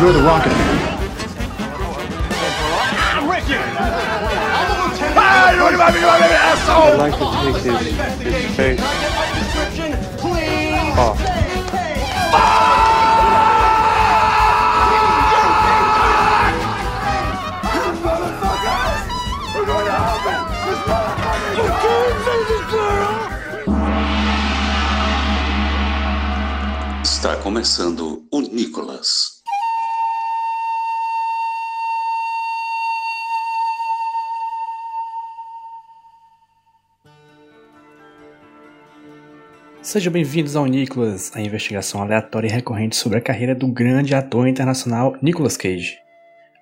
You're the Rocket Man. I'd like to take his, his face off. Está começando o Nicolas. Sejam bem-vindos ao Nicolas, a investigação aleatória e recorrente sobre a carreira do grande ator internacional Nicolas Cage.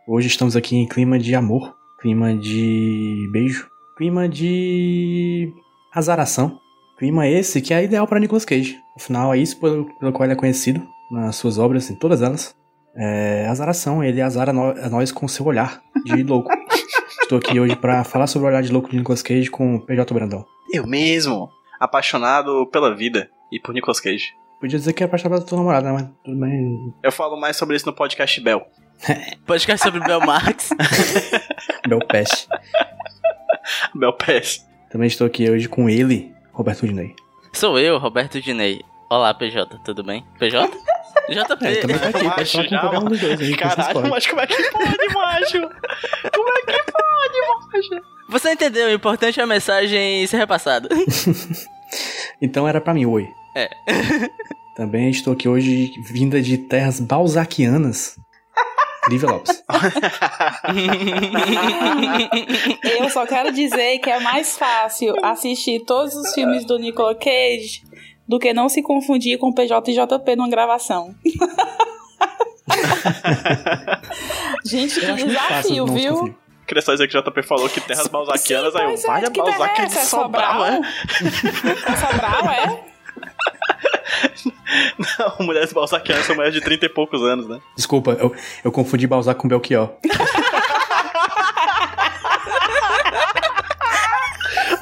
Hoje estamos aqui em clima de amor, clima de beijo, clima de azaração, clima esse que é ideal para Nicolas Cage. Afinal, é isso pelo, pelo qual ele é conhecido nas suas obras, em todas elas. É azaração, ele azara no- a nós com seu olhar de louco. Estou aqui hoje para falar sobre o olhar de louco de Nicolas Cage com o PJ Brandão. Eu mesmo, apaixonado pela vida e por Nicolas Cage. Podia dizer que é apaixonado pela tua namorada, né? Mas tudo bem. Eu falo mais sobre isso no podcast Bell. Podcast sobre Bel Marx. Bel Peste. Bell Pass. Também estou aqui hoje com ele, Roberto Dinei. Sou eu, Roberto Dinei. Olá, PJ, tudo bem? PJ? JP. É, também tá aqui, Macho, já, qualquer um dos dois aí. que você Caralho, mas como é que pode, macho? Como é que pode, macho? Você entendeu? O importante é a mensagem ser repassada. Então era pra mim, oi. É. Também estou aqui hoje vinda de terras balzaquianas. Lívia Lopes. Eu só quero dizer que é mais fácil assistir todos os filmes do Nicolas Cage do que não se confundir com PJ e JP numa gravação. Gente, que desafio, viu? Queria só dizer que JP falou que terras balzaquianas, Sim, aí eu, é, vale a que Balzac é é de É Sobral, é? É Sobral, é? Não, mulheres balzaquianas são mulheres de 30 e poucos anos, né? Desculpa, eu, eu confundi Balzac com Belchior.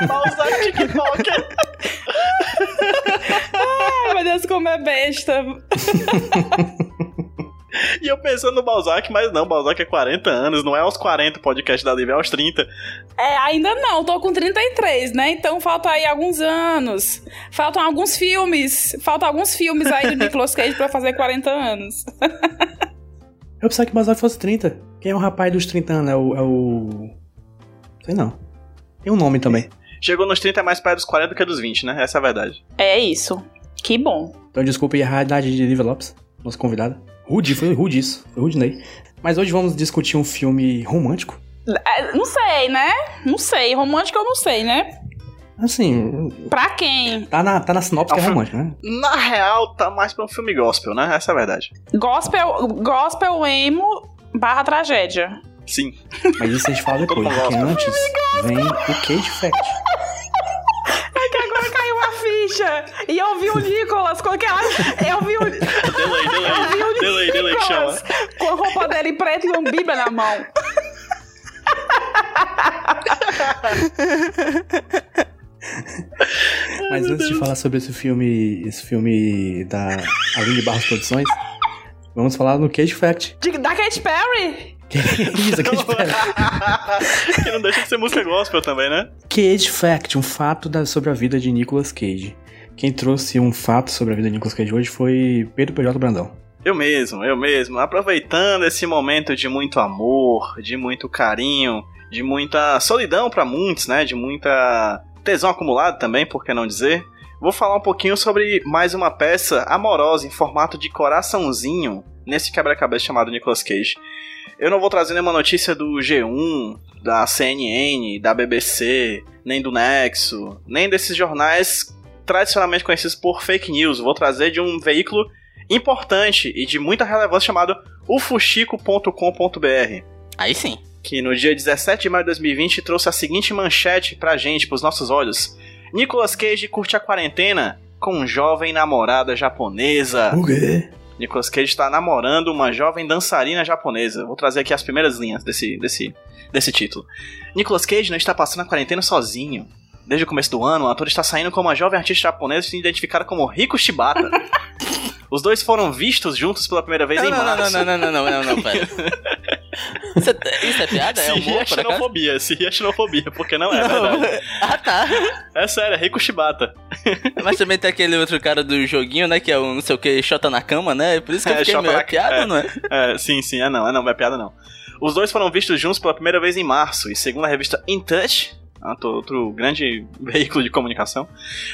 Balzac TikTok. Ai, meu Deus, como é besta. E eu pensando no Balzac, mas não, Balzac é 40 anos, não é aos 40 o podcast da Liv, é aos 30. É, ainda não, tô com 33, né? Então falta aí alguns anos. Faltam alguns filmes. Faltam alguns filmes aí do Nicolas Cage pra fazer 40 anos. Eu pensava que Balzac fosse 30. Quem é o rapaz dos 30 anos? É o. É o... Sei não. Tem um nome também. Chegou nos 30 é mais perto dos 40 do que dos 20, né? Essa é a verdade. É isso. Que bom. Então desculpe a idade de Lívia Lopes, nossa convidada. Rude, foi rude isso. Foi rude, Ney. Mas hoje vamos discutir um filme romântico. É, não sei, né? Não sei. Romântico eu não sei, né? Assim, Pra quem? tá na, tá na sinopse que é romântico, né? Na real, tá mais pra um filme gospel, né? Essa é a verdade. Gospel, gospel emo barra tragédia. Sim. Mas isso a gente fala depois, porque antes vem o Cage Fact. A ficha. E eu vi o Nicolas com aquela. Eu vi o. Delay, Eu vi o delay. delay, delay chama. Nicolas com a roupa dele preta e uma bíblia na mão. Mas antes de falar sobre esse filme, esse filme da Aline Barros Produções, vamos falar no Cage Fact. De- da Katy Perry? Que isso, Cage Fact. que não deixa de ser música gospel também, né? Cage Fact, um fato da- sobre a vida de Nicolas Cage. Quem trouxe um fato sobre a vida de Nicolas Cage hoje foi Pedro PJ Brandão. Eu mesmo, eu mesmo. Aproveitando esse momento de muito amor, de muito carinho, de muita solidão pra muitos, né? De muita tesão acumulado também, por que não dizer? Vou falar um pouquinho sobre mais uma peça amorosa em formato de coraçãozinho nesse quebra-cabeça chamado Nicolas Cage. Eu não vou trazer nenhuma notícia do G1, da CNN, da BBC, nem do Nexo, nem desses jornais tradicionalmente conhecidos por fake news. Vou trazer de um veículo importante e de muita relevância chamado ufuxico.com.br, Aí sim. que no dia 17 de maio de 2020 trouxe a seguinte manchete pra gente, pros nossos olhos. Nicolas Cage curte a quarentena com um jovem namorada japonesa. O quê? Nicolas Cage está namorando uma jovem dançarina japonesa. Vou trazer aqui as primeiras linhas desse, desse, desse título. Nicolas Cage não está passando a quarentena sozinho. Desde o começo do ano, o ator está saindo com uma jovem artista japonesa identificada como Riko Shibata. Os dois foram vistos juntos pela primeira vez Não, em não, não, março. não, não, não, não, não, não, pera. Isso é, isso é piada? Se É humor, acaso? xenofobia, se ria xenofobia, porque não é verdade. Ah, tá. É sério, é Rico Shibata. Mas também tem aquele outro cara do joguinho, né? Que é o não sei o que, Xota na cama, né? Por isso que eu É, fiquei Xota meio na- é piada, é. não é? É, sim, sim, é não, é não, não é piada não. Os dois foram vistos juntos pela primeira vez em março, e segundo a revista In Touch, outro, outro grande veículo de comunicação,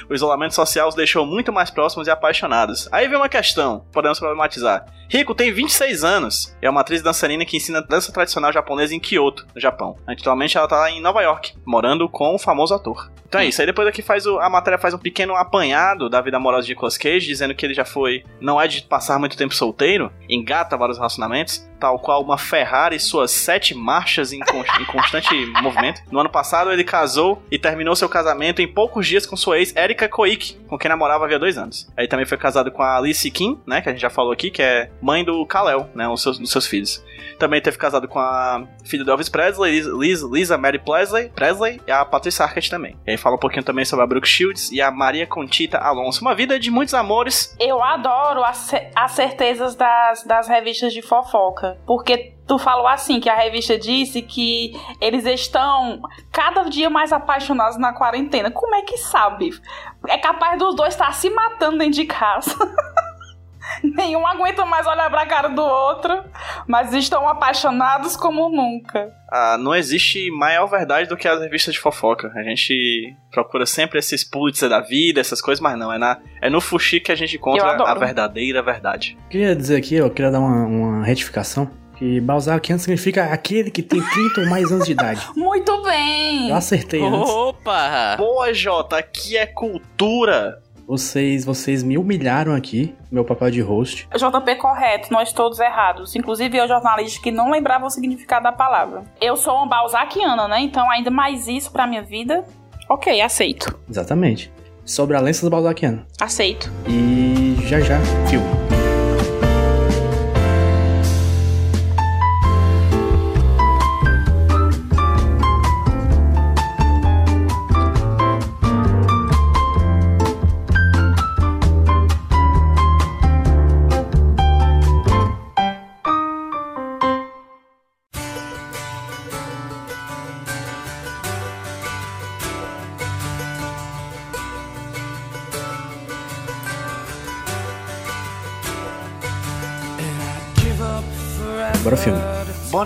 o isolamento social os deixou muito mais próximos e apaixonados. Aí vem uma questão, podemos problematizar. Rico tem 26 anos é uma atriz dançarina que ensina dança tradicional japonesa em Kyoto, no Japão. Atualmente ela tá em Nova York, morando com o famoso ator. Então é isso, aí depois aqui faz o- a matéria faz um pequeno apanhado da vida amorosa de Nicolas Cage, dizendo que ele já foi, não é de passar muito tempo solteiro, engata vários relacionamentos, tal qual uma Ferrari suas sete marchas em, em constante movimento. No ano passado ele casou e terminou seu casamento em poucos dias com sua ex, Erika Koike, com quem namorava havia dois anos. Aí também foi casado com a Alice Kim, né, que a gente já falou aqui, que é mãe do Kal-El, né, um dos seus, seus filhos. Também teve casado com a filha do Elvis Presley, Liz, Lisa Mary Presley, Presley e a Patricia Arquette também. E aí fala um pouquinho também sobre a Brooke Shields e a Maria Conchita Alonso. Uma vida de muitos amores. Eu adoro as, as certezas das, das revistas de fofoca. Porque tu falou assim, que a revista disse que eles estão cada dia mais apaixonados na quarentena. Como é que sabe? É capaz dos dois estar se matando dentro de casa. Nenhum aguenta mais olhar pra cara do outro, mas estão apaixonados como nunca. Ah, não existe maior verdade do que as revistas de fofoca. A gente procura sempre esses Pulitzer da vida, essas coisas, mas não. É, na, é no Fuxi que a gente encontra a verdadeira verdade. Queria dizer aqui, eu queria dar uma, uma retificação. Que Balzaciano significa aquele que tem 30 ou mais anos de idade. Muito bem! Eu acertei antes. Opa! Boa, Jota, aqui é cultura. Vocês, vocês me humilharam aqui, meu papel de host. JP correto, nós todos errados. Inclusive eu, jornalista, que não lembrava o significado da palavra. Eu sou uma balzaquiana, né? Então ainda mais isso pra minha vida. Ok, aceito. Exatamente. Sobre a Lenças Balzaciano. Aceito. E já já, filme.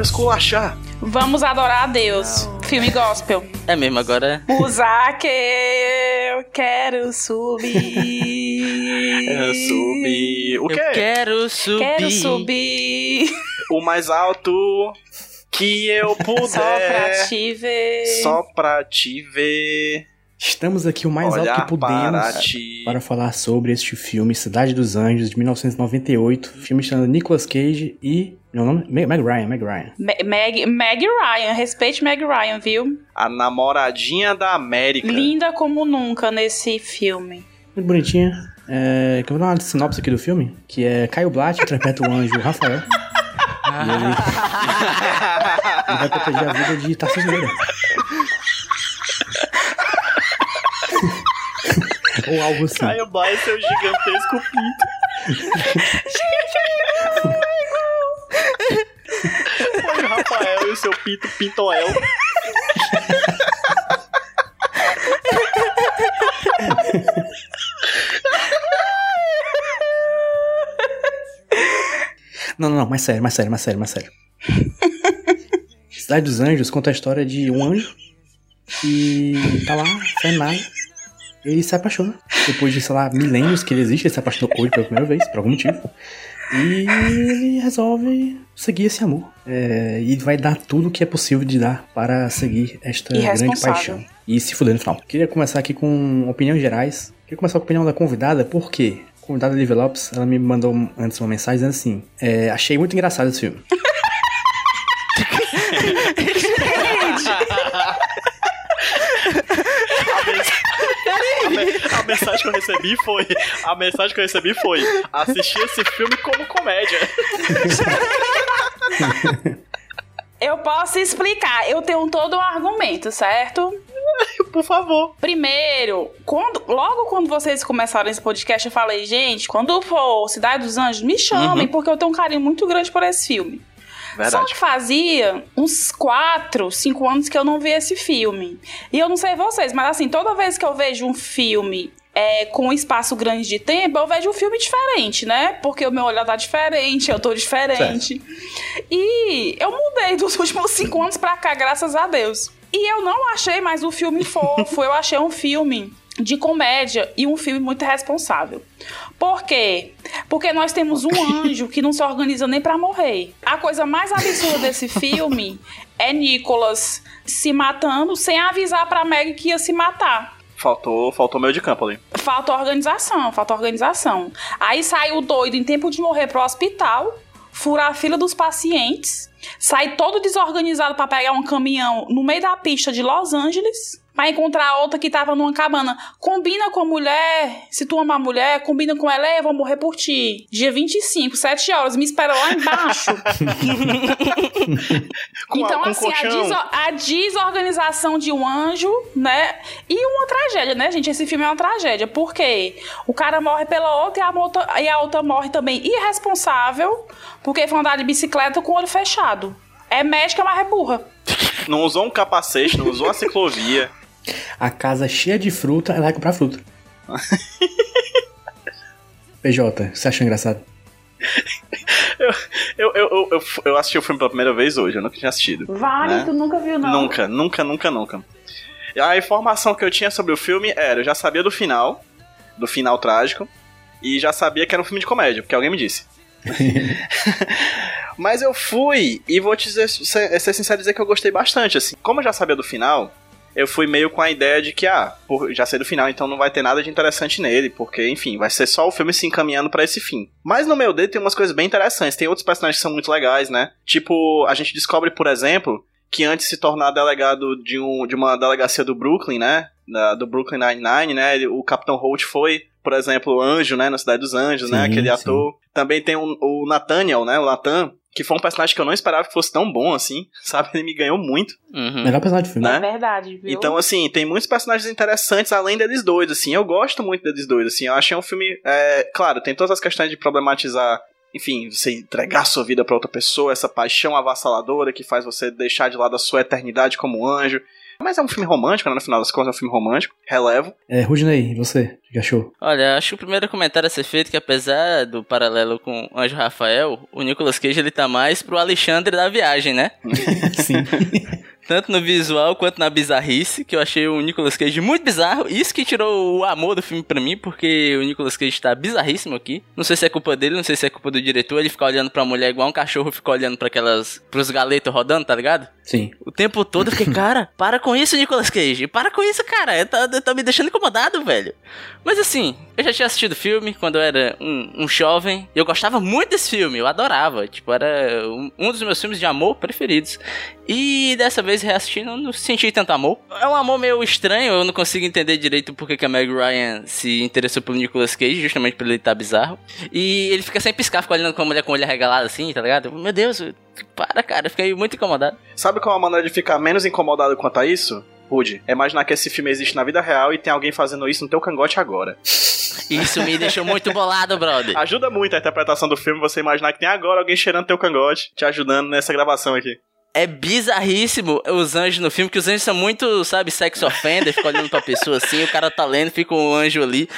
Esculachar. Vamos adorar a Deus. Filme gospel. É mesmo, agora. Usar que eu quero subir. É, subir. O Eu quê? quero subir. Quero subir. O mais alto que eu puder. Só pra te ver. Só pra te ver. Estamos aqui o mais olhar alto que podemos para para, falar sobre este filme, Cidade dos Anjos, de 1998. Filme estreando Nicolas Cage e. Meu nome? Meg, Ryan, Meg Ryan. Me- Meg, Meg Ryan, respeite Meg Ryan, viu? A namoradinha da América. Linda como nunca nesse filme. Muito bonitinha. É, que eu vou dar uma sinopse aqui do filme, que é Caio Blatt interpreta o anjo Rafael. e ele, ele vai proteger a vida de Tarcísio Meira. Ou algo assim. Caio Blaia, seu gigantesco pinto. Foi o Rafael e o seu pinto Pintoel. Não, não, não, mais sério, mais sério, mais sério, mais sério. Cidade dos Anjos conta a história de um anjo que tá lá, fazendo nada. Ele se apaixona. Depois de, sei lá, milênios que ele existe, ele se apaixonou hoje pela primeira vez, por algum motivo. E ele resolve seguir esse amor. É, e vai dar tudo o que é possível de dar para seguir esta grande paixão. E se fuder no final. Queria começar aqui com opiniões gerais. Queria começar com a opinião da convidada, porque a convidada Liv Lopes, ela me mandou antes uma mensagem dizendo assim: é, Achei muito engraçado esse filme. A, me- a mensagem que eu recebi foi. A mensagem que eu recebi foi: assistir esse filme como comédia. Eu posso explicar, eu tenho todo um argumento, certo? por favor. Primeiro, quando, logo quando vocês começaram esse podcast, eu falei, gente, quando for Cidade dos Anjos, me chamem, porque eu tenho um carinho muito grande por esse filme. Só Verdade. que fazia uns 4, 5 anos que eu não vi esse filme. E eu não sei vocês, mas assim, toda vez que eu vejo um filme é, com um espaço grande de tempo, eu vejo um filme diferente, né? Porque o meu olhar tá diferente, eu tô diferente. E eu mudei dos últimos 5 anos pra cá, graças a Deus. E eu não achei mais um filme fofo, eu achei um filme de comédia e um filme muito responsável. Por quê? Porque nós temos um anjo que não se organiza nem pra morrer. A coisa mais absurda desse filme é Nicholas se matando sem avisar pra Meg que ia se matar. Faltou, faltou meio de campo ali. Falta organização, falta organização. Aí sai o doido em tempo de morrer pro hospital, fura a fila dos pacientes, sai todo desorganizado pra pegar um caminhão no meio da pista de Los Angeles. Pra encontrar outra que tava numa cabana. Combina com a mulher. Se tu ama a mulher, combina com ela. "Ei, Eu vou morrer por ti. Dia 25, 7 horas. Me espera lá embaixo. A- então, com assim, a, deso- a desorganização de um anjo, né? E uma tragédia, né, gente? Esse filme é uma tragédia. Por quê? O cara morre pela outra e a, outra e a outra morre também irresponsável, porque foi andar de bicicleta com o olho fechado. É médica, mas é burra. Não usou um capacete, não usou a ciclovia. A casa cheia de fruta, ela vai comprar fruta. PJ, você achou engraçado? Eu, eu, eu, eu, eu assisti o filme pela primeira vez hoje, eu nunca tinha assistido. Vale, Né? tu nunca viu, não. Nunca, nunca, nunca, nunca. A informação que eu tinha sobre o filme era, eu já sabia do final, do final trágico, e já sabia que era um filme de comédia, porque alguém me disse. Mas eu fui, e vou te dizer, ser, ser sincero dizer que eu gostei bastante, assim. Como eu já sabia do final, eu fui meio com a ideia de que, ah, já sei do final, então não vai ter nada de interessante nele, porque, enfim, vai ser só o filme se encaminhando pra esse fim. Mas no meu dedo tem umas coisas bem interessantes, tem outros personagens que são muito legais, né? Tipo, a gente descobre, por exemplo, que antes de se tornar delegado de, um, de uma delegacia do Brooklyn, né? Da- do Brooklyn Nine-Nine, né? ele- o Capitão Holt foi, por exemplo, o Anjo, né? Na Cidade dos Anjos, né? Sim, Aquele sim. ator. Também tem o, o Nathaniel, né? O Nathan, que foi um personagem que eu não esperava que fosse tão bom assim, sabe? Ele me ganhou muito. Uhum. Melhor personagem do filme. Né? É verdade, viu? Então, assim, tem muitos personagens interessantes além deles dois, assim. Eu gosto muito deles dois, assim. Eu achei um filme. é, claro, tem todas as questões de problematizar. Enfim, você entregar sua vida pra outra pessoa, essa paixão avassaladora que faz você deixar de lado a sua eternidade como um anjo. Mas é um filme romântico, né? No final das contas, é um filme romântico. Relevo. É, Rudney, e você? O que achou? Olha, acho que o primeiro comentário a ser feito é que apesar do paralelo com o Anjo Rafael, o Nicolas Cage ele tá mais pro Alexandre da viagem, né? Sim. Tanto no visual quanto na bizarrice, que eu achei o Nicolas Cage muito bizarro. Isso que tirou o amor do filme pra mim, porque o Nicolas Cage tá bizarríssimo aqui. Não sei se é culpa dele, não sei se é culpa do diretor. Ele fica olhando pra mulher igual um cachorro, fica olhando pra aquelas. pros galetos rodando, tá ligado? Sim. O tempo todo eu fiquei, cara, para com isso, Nicolas Cage. Para com isso, cara. Tá, tá me deixando incomodado, velho. Mas assim, eu já tinha assistido o filme quando eu era um, um jovem. E eu gostava muito desse filme, eu adorava. Tipo, era um, um dos meus filmes de amor preferidos. E dessa vez reassistindo, não senti tanto amor. É um amor meio estranho, eu não consigo entender direito porque que a Meg Ryan se interessou pelo Nicolas Cage, justamente por ele estar bizarro. E ele fica sem piscar, fica olhando com a mulher com o olho arregalado assim, tá ligado? Meu Deus, para, cara, eu fiquei muito incomodado. Sabe qual é a maneira de ficar menos incomodado quanto a isso? Rude, é imaginar que esse filme existe na vida real e tem alguém fazendo isso no teu cangote agora. Isso me deixou muito bolado, brother. Ajuda muito a interpretação do filme você imaginar que tem agora alguém cheirando teu cangote, te ajudando nessa gravação aqui. É bizarríssimo os anjos no filme, que os anjos são muito, sabe, sex offender, fica olhando pra pessoa assim, o cara tá lendo, fica um anjo ali.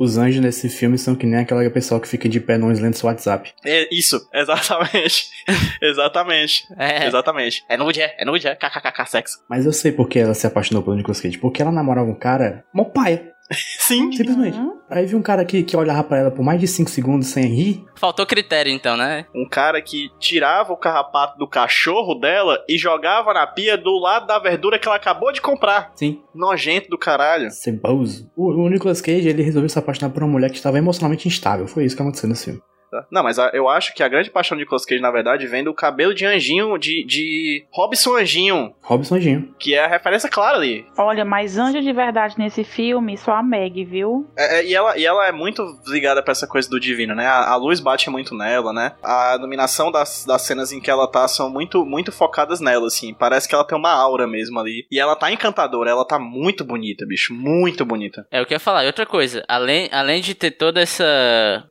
Os anjos nesse filme são que nem aquela pessoa que fica de pé lendo seu WhatsApp. É isso, exatamente. exatamente. É. Exatamente. É nude, é, é nude, é kkkk sexo. Mas eu sei por que ela se apaixonou pelo Nicolas Cage. Porque ela namorava um cara, mó paia, Sim. simplesmente. Uhum. Aí vi um cara que, que olhava pra ela por mais de 5 segundos sem rir. Faltou critério então, né? Um cara que tirava o carrapato do cachorro dela e jogava na pia do lado da verdura que ela acabou de comprar. Sim, Nojento do caralho. ceboso. O, o Nicolas Cage, ele resolveu se apaixonar por uma mulher que estava emocionalmente instável. Foi isso que aconteceu nesse filme. Tá? Não, mas a- eu acho que a grande paixão de Nicolas Cage, na verdade, vem do cabelo de anjinho, de, de Robson Anjinho, Robson Anjinho. que é a referência clara ali. Olha, mas anjo de verdade nesse filme, só a Meg, viu? É, é, e, ela, e ela é muito ligada pra essa coisa do divino, né? A, a luz bate muito nela, né? A iluminação das, das cenas em que ela tá são muito, muito focadas nela, assim. Parece que ela tem uma aura mesmo ali. E ela tá encantadora, ela tá muito bonita, bicho. Muito bonita. É o que eu ia falar. E outra coisa, além, além de ter toda essa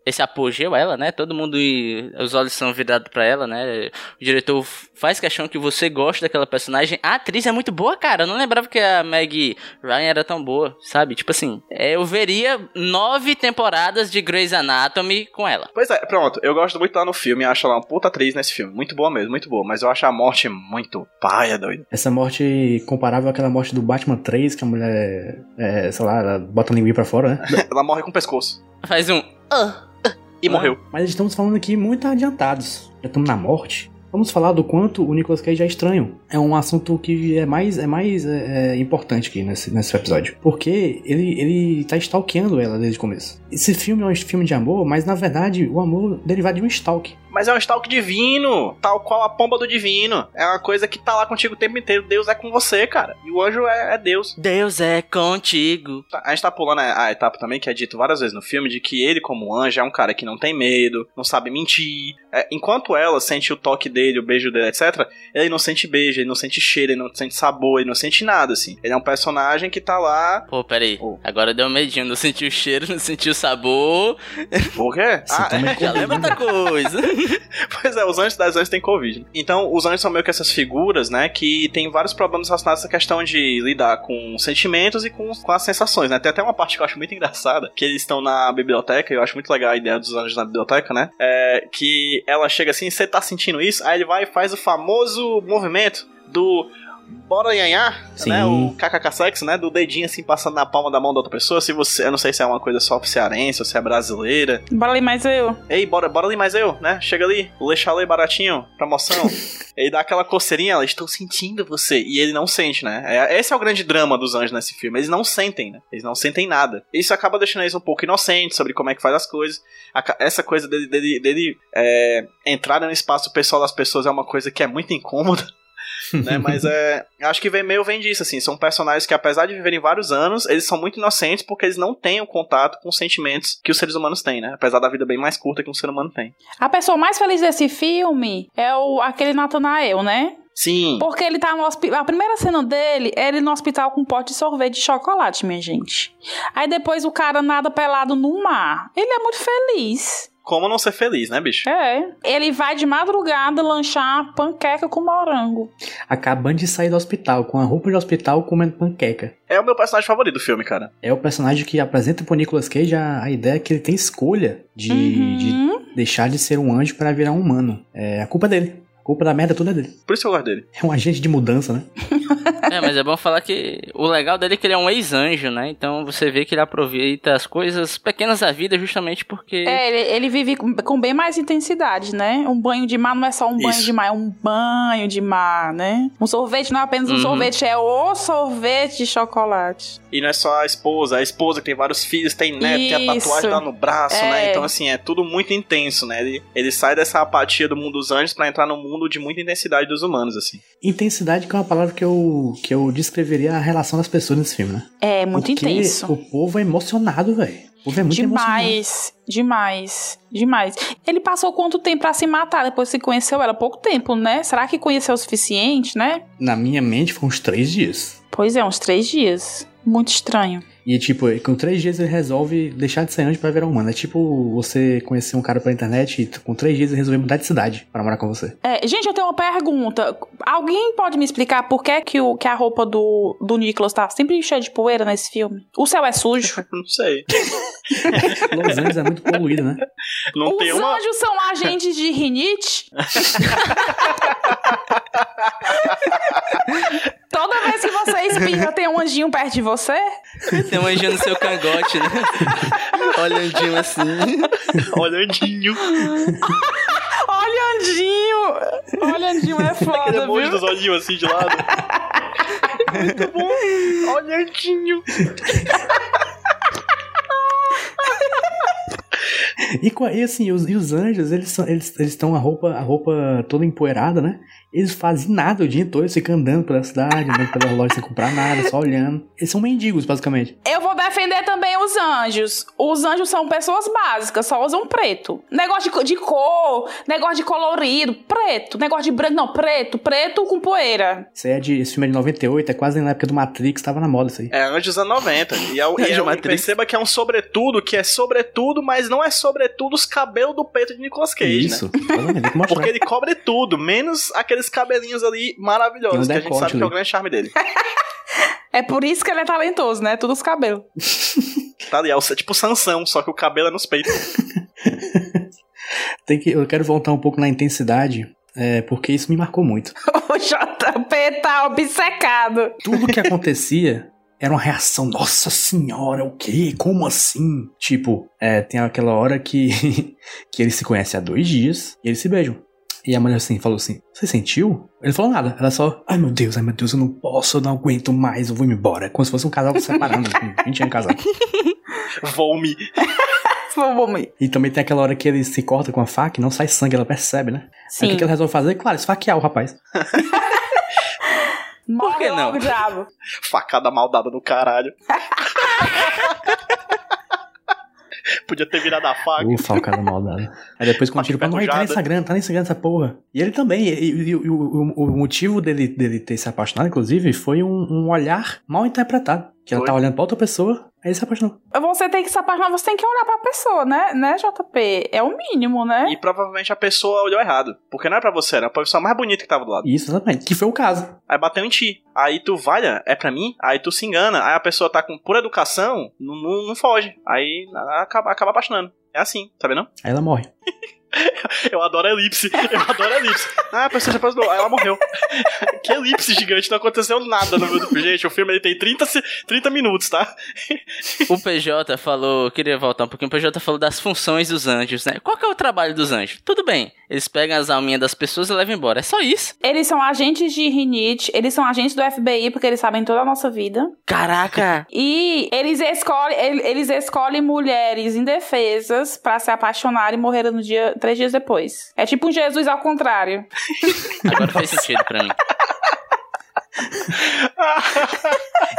esse apogeu ela, né? Todo mundo e os olhos são virados pra ela, né? O diretor faz questão que você goste daquela personagem. A atriz é muito boa, cara. Eu não lembrava que a Meg Ryan era tão boa, sabe? Tipo assim, é, eu veria nove temporadas de Grey's Anatomy com ela. Pois é, pronto. Eu gosto muito lá no filme. Acho ela uma puta atriz nesse filme. Muito boa mesmo, muito boa. Mas eu acho a morte muito paia, doido. Essa morte comparável àquela morte do Batman 3, que a mulher, é, sei lá, ela bota a linguinha pra fora, né? Ela morre com o pescoço. Faz um. "Ah". E morreu. Mas estamos falando aqui muito adiantados. Já estamos na morte. Vamos falar do quanto o Nicolas Cage é estranho. É um assunto que é mais, é mais é, é, importante aqui nesse, nesse episódio. Porque ele, ele tá stalkeando ela desde o começo. Esse filme é um filme de amor, mas na verdade o amor derivado de um stalk. Mas é um stalk divino, tal qual a pomba do divino. É uma coisa que tá lá contigo o tempo inteiro. Deus é com você, cara. E o anjo é, é Deus. Deus é contigo. Tá, A gente tá pulando a, a etapa também que é dito várias vezes no filme de que ele, como anjo, é um cara que não tem medo, não sabe mentir. É, enquanto ela sente o toque dele, o beijo dele, etc., ele não sente beijo, ele não sente cheiro, ele não sente sabor, ele não sente nada, assim. Ele é um personagem que tá lá. Pô, peraí. Oh. Agora deu um medinho. Não senti o cheiro, não senti o sabor. Por quê? Você Ah, também Já lembra outra coisa. Pois é, os anjos das anjos têm Covid. Então, os anjos são meio que essas figuras, né, que tem vários problemas relacionados a essa questão de lidar com sentimentos e com, com as sensações, né. Tem até uma parte que eu acho muito engraçada, que eles estão na biblioteca, e eu acho muito legal a ideia dos anjos na biblioteca, né, é que ela chega assim, você tá sentindo isso? Aí ele vai e faz o famoso movimento do... Bora nhanhá, Sim. né? O kkk sexo, né? Do dedinho assim passando na palma da mão da outra pessoa. Se você, eu não sei se é uma coisa só cearense ou se é brasileira. Bora ali mais eu. Ei, bora, bora ali mais eu, né? Chega ali, o Leixalê baratinho, promoção. ele dá aquela coceirinha, ela, estou sentindo você. E ele não sente, né? É- esse é o grande drama dos anjos nesse filme. Eles não sentem, né? Eles não sentem nada. Isso acaba deixando eles um pouco inocentes sobre como é que faz as coisas. Essa coisa dele, dele, dele é, entrar no espaço pessoal das pessoas é uma coisa que é muito incômoda. né? Mas é. Acho que vem meio vem disso, assim. São personagens que, apesar de viverem vários anos, eles são muito inocentes porque eles não têm o contato com os sentimentos que os seres humanos têm, né? Apesar da vida bem mais curta que um ser humano tem. A pessoa mais feliz desse filme é o aquele Nathanael, né? Sim. Porque ele tá no hospital. A primeira cena dele é ele no hospital com um pote de sorvete de chocolate, minha gente. Aí depois o cara nada pelado no mar. Ele é muito feliz. Como não ser feliz, né, bicho? É. Ele vai de madrugada lanchar panqueca com morango. Acabando de sair do hospital, com a roupa de hospital comendo panqueca. É o meu personagem favorito do filme, cara. É o personagem que apresenta pro Nicolas Cage a, a ideia que ele tem escolha de, de Uhum. deixar de ser um anjo para virar um humano. É a culpa dele. A culpa da merda toda é dele. Por isso que eu gosto dele. É um agente de mudança, né? É, mas é bom falar que o legal dele é que ele é um ex-anjo, né? Então você vê que ele aproveita as coisas pequenas da vida justamente porque. É, ele, ele vive com, com bem mais intensidade, né? Um banho de mar não é só um banho Isso. de mar, é um banho de mar, né? Um sorvete não é apenas um Uhum. sorvete, é o sorvete de chocolate. E não é só a esposa, a esposa que tem vários filhos, tem neto, tem a Isso. tatuagem lá no braço, É. né? Então, assim, é tudo muito intenso, né? Ele, ele sai dessa apatia do mundo dos anjos pra entrar no mundo de muita intensidade dos humanos, assim. Intensidade que é uma palavra que eu, que eu descreveria a relação das pessoas nesse filme, né? É muito Porque intenso. o povo é emocionado, velho. O povo é muito emocionado. Demais, demais, demais. Ele passou quanto tempo pra se matar depois que conheceu ela? Pouco tempo, né? Será que conheceu o suficiente, né? Na minha mente, foi uns três dias. Pois é, uns três dias. Muito estranho. E, tipo, com três dias ele resolve deixar de ser anjo pra virar humano. É tipo você conhecer um cara pela internet e com três dias ele resolver mudar de cidade pra morar com você. É, gente, eu tenho uma pergunta. Alguém pode me explicar por que, que, o, que a roupa do, do Nicholas tá sempre cheia de poeira nesse filme? O céu é sujo? Não sei. Los Angeles é muito poluído, né? Não Os tem uma. anjos são agentes de rinite? Você espirra, tem um anjinho perto de você? Tem um anjinho no seu cangote, né? Olhandinho assim. Olhandinho. Olha, Andinho! Olha, Andinho é Aquele foda, emoji viu? dos olhinhos assim de lado. Muito bom. Olhandinho. E, co- e assim, os, e os anjos, eles são, eles eles estão a roupa, a roupa toda empoeirada, né? Eles fazem nada o dia todo, eles ficam andando pela cidade, andando pela loja sem comprar nada, só olhando. Eles são mendigos, basicamente. Eu vou defender também os anjos. Os anjos são pessoas básicas, só usam preto. Negócio de, de cor, negócio de colorido, preto. Negócio de branco, não, preto. Preto com poeira. Isso aí é de, esse filme é de 98, é quase na época do Matrix, tava na moda isso aí. É Anjos anos 90. E, é, o- e Anjo é, o- Matrix. perceba que é um sobretudo, que é sobretudo, mas não é sobretudo os cabelos do peito de Nicolas Cage, né? Isso, que mostrar. Porque ele cobre tudo, menos aqueles cabelinhos ali maravilhosos, um que a gente sabe que é o grande charme dele. É por isso que ele é talentoso, né? Tudo os cabelos. Tá ali, é o- tipo Sansão, só que o cabelo é nos peitos. Tem que, eu quero voltar um pouco na intensidade, é, porque isso me marcou muito. O JP tá obcecado. Tudo que acontecia era uma reação, nossa senhora, o quê? Como assim? Tipo, é, tem aquela hora que, que eles se conhecem há dois dias e eles se beijam. E a mulher assim falou assim: Você sentiu? Ele falou nada. Ela só, ai meu Deus, ai meu Deus, eu não posso, eu não aguento mais, eu vou me embora. Como se fosse um casal se separando, com 20 anos casado. Vou-me. Vamos E também tem aquela hora que ele se corta com a faca e não sai sangue, ela percebe, né? Aí o Sim. que, que ela resolve fazer? Claro, esfaquear o rapaz. Morre que não? Facada maldada do caralho. Podia ter virado a faca. Ufa, o cara maldado. Aí depois quando tira pra morrer, tá no. Instagram, tá no Instagram essa porra. E ele também, e, e- e o, o- o motivo dele, dele ter se apaixonado, inclusive, foi um, um olhar mal interpretado. Que ela Foi. tá olhando pra outra pessoa, aí ele se apaixonou. Você tem que se apaixonar, você tem que olhar pra pessoa, né? Né, JP? É o mínimo, né? E provavelmente a pessoa olhou errado. Porque não era pra você, era a pessoa mais bonita que tava do lado. Isso, exatamente. Que foi o caso. Aí bateu em ti. Aí tu vai, é pra mim? Aí tu se engana. Aí a pessoa tá com pura educação, não, não, não foge. Aí acaba, acaba apaixonando. É assim, tá vendo? Aí ela morre. Eu adoro a elipse. Eu adoro a elipse. Ah, a pessoa se apaixonou. Aí ela morreu. que elipse gigante, não aconteceu nada no meu do. Gente, o filme ele tem 30, se- 30 minutos, tá? O PJ falou, queria voltar um pouquinho, o PJ falou das funções dos anjos, né? Qual que é o trabalho dos anjos? Tudo bem, eles pegam as alminhas das pessoas e levam embora, é só isso. Eles são agentes de rinite, eles são agentes do FBI, porque eles sabem toda a nossa vida. Caraca! E eles escolhem, el- eles escolhem mulheres indefesas pra se apaixonar e morrer no dia, três dias depois. É tipo um Jesus ao contrário. Agora fez sentido pra mim.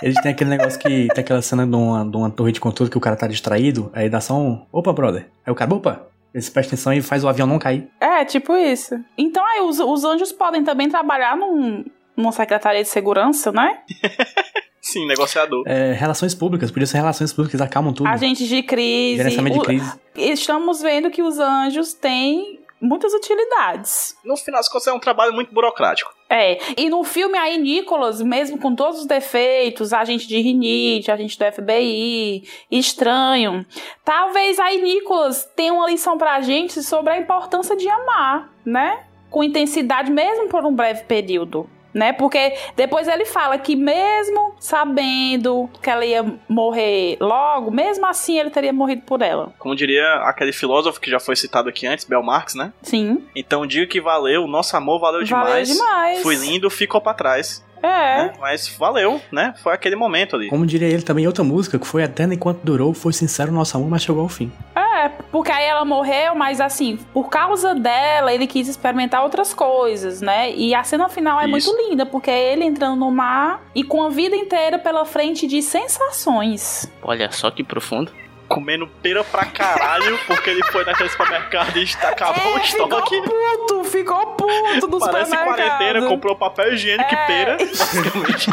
Eles têm aquele negócio que tem aquela cena de uma, de uma torre de controle que o cara tá distraído, aí dá só um. Opa, brother. Aí o cara, opa, eles prestam atenção e faz o avião não cair. É, tipo isso. Então aí os, os anjos podem também trabalhar num, numa secretaria de segurança, né? Sim, negociador. É, relações públicas, podia ser relações públicas, acalmam tudo. Agentes de crise. Gerenciamento de crise. Estamos vendo que os anjos têm muitas utilidades. No final das contas é um trabalho muito burocrático. É, e no filme aí, Nicholas, mesmo com todos os defeitos, agente de rinite, agente do FBI, estranho, talvez aí Nicholas tenha uma lição pra gente sobre a importância de amar, né? Com intensidade, mesmo por um breve período. Né? Porque depois ele fala que mesmo sabendo que ela ia morrer logo, mesmo assim ele teria morrido por ela. Como diria aquele filósofo que já foi citado aqui antes, Bel Marx, né? Sim. Então diga que valeu, nosso amor valeu demais. Valeu demais. Fui lindo, ficou pra trás. É. né? Mas valeu, né? Foi aquele momento ali. Como diria ele também, outra música que foi eterna enquanto durou, foi sincero o nosso amor, mas chegou ao fim. É, porque aí ela morreu, mas assim, por causa dela, ele quis experimentar outras coisas, né? E a cena final é Isso. muito linda, porque é ele entrando no mar e com a vida inteira pela frente de sensações. Olha só que profundo. Comendo pera pra caralho, porque ele foi naquele supermercado e está- acabou o é, ficou estoque. puto, ficou puto do Parece supermercado. quarentena, comprou papel higiênico É. e pera. Basicamente.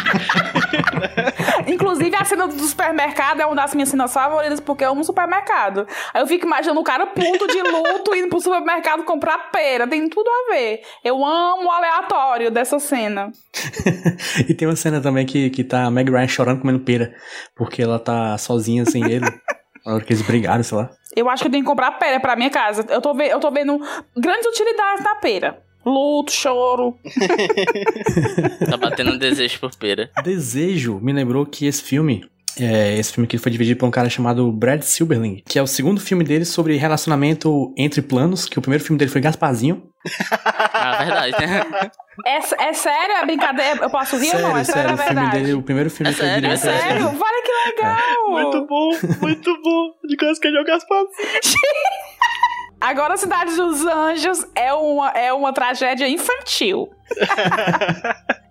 Inclusive, a cena do supermercado é uma das minhas cenas favoritas, porque eu amo supermercado. Aí eu fico imaginando o cara puto de luto indo pro supermercado comprar pera. Tem tudo a ver. Eu amo o aleatório dessa cena. e tem uma cena também que, que tá a Meg Ryan chorando comendo pera, porque ela tá sozinha sem ele. Na hora que eles brigaram, sei lá. Eu acho que eu tenho que comprar pera pra minha casa. Eu tô, eu tô vendo grandes utilidades na pera. Luto, choro. Tá batendo um desejo por pera. Desejo me lembrou que esse filme. É, esse filme aqui foi dividido por um cara chamado Brad Silberling, que é o segundo filme dele sobre relacionamento entre planos, que o primeiro filme dele foi Gasparzinho. Ah, verdade, né? É, é sério? É brincadeira? Eu posso rir ou não? É sério, é o filme dele, o primeiro filme É foi sério, direto é É sério? Gasparzinho. Olha que legal! Muito bom, muito bom. De coisa que jogar as Agora a Cidade dos Anjos é uma, é uma tragédia infantil.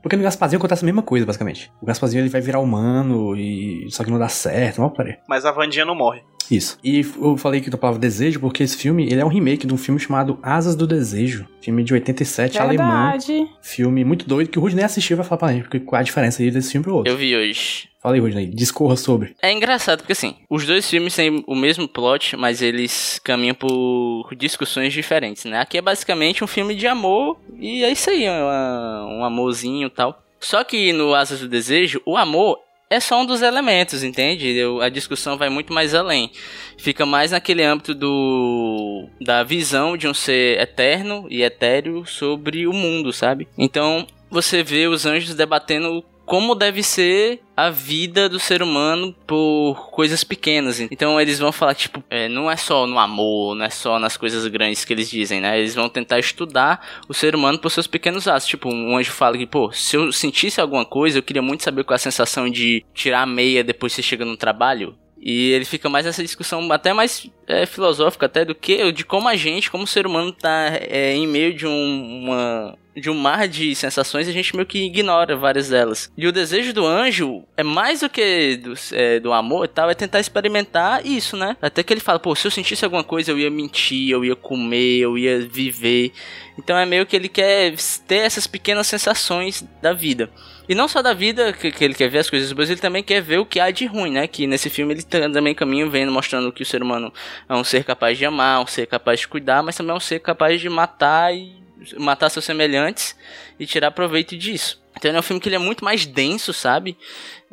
Porque no Gasparzinho acontece a mesma coisa, basicamente. O Gasparzinho ele vai virar humano e só que não dá certo, mal parei. Mas a Vandinha não morre. Isso. E eu falei que eu palavra desejo porque esse filme, ele é um remake de um filme chamado Asas do Desejo, filme de 87 alemão. Verdade. Filme muito doido que o Rudney assistiu e vai falar pra gente porque qual é a diferença aí desse filme pro outro. Eu vi hoje. Fala aí, Rudney, discorra sobre. É engraçado porque assim, os dois filmes têm o mesmo plot, mas eles caminham por discussões diferentes, né? Aqui é basicamente um filme de amor e é isso aí, é uma- um amorzinho e tal. Só que no Asas do Desejo, o amor é só um dos elementos, entende? Eu- a discussão vai muito mais além. Fica mais naquele âmbito do da visão de um ser eterno e etéreo sobre o mundo, sabe? Então, você vê os anjos debatendo como deve ser a vida do ser humano por coisas pequenas. Então eles vão falar, tipo, é, não é só no amor, não é só nas coisas grandes que eles dizem, né? Eles vão tentar estudar o ser humano por seus pequenos atos. Tipo, um anjo fala que, pô, se eu sentisse alguma coisa, eu queria muito saber qual é a sensação de tirar a meia depois que você chega no trabalho. E ele fica mais nessa discussão até mais é, filosófica até do que de como a gente, como ser humano, tá é, em meio de um, uma de um mar de sensações a gente meio que ignora várias delas. E o desejo do anjo é mais do que do, é, do amor e tal, é tentar experimentar isso, né? Até que ele fala, pô, se eu sentisse alguma coisa eu ia mentir, eu ia comer, eu ia viver. Então é meio que ele quer ter essas pequenas sensações da vida. E não só da vida que, que ele quer ver as coisas boas, ele também quer ver o que há de ruim, né? Que nesse filme ele tá- também caminha vendo, mostrando que o ser humano é um ser capaz de amar, um ser capaz de cuidar, mas também é um ser capaz de matar e matar seus semelhantes e tirar proveito disso. Então ele é um filme que ele é muito mais denso, sabe?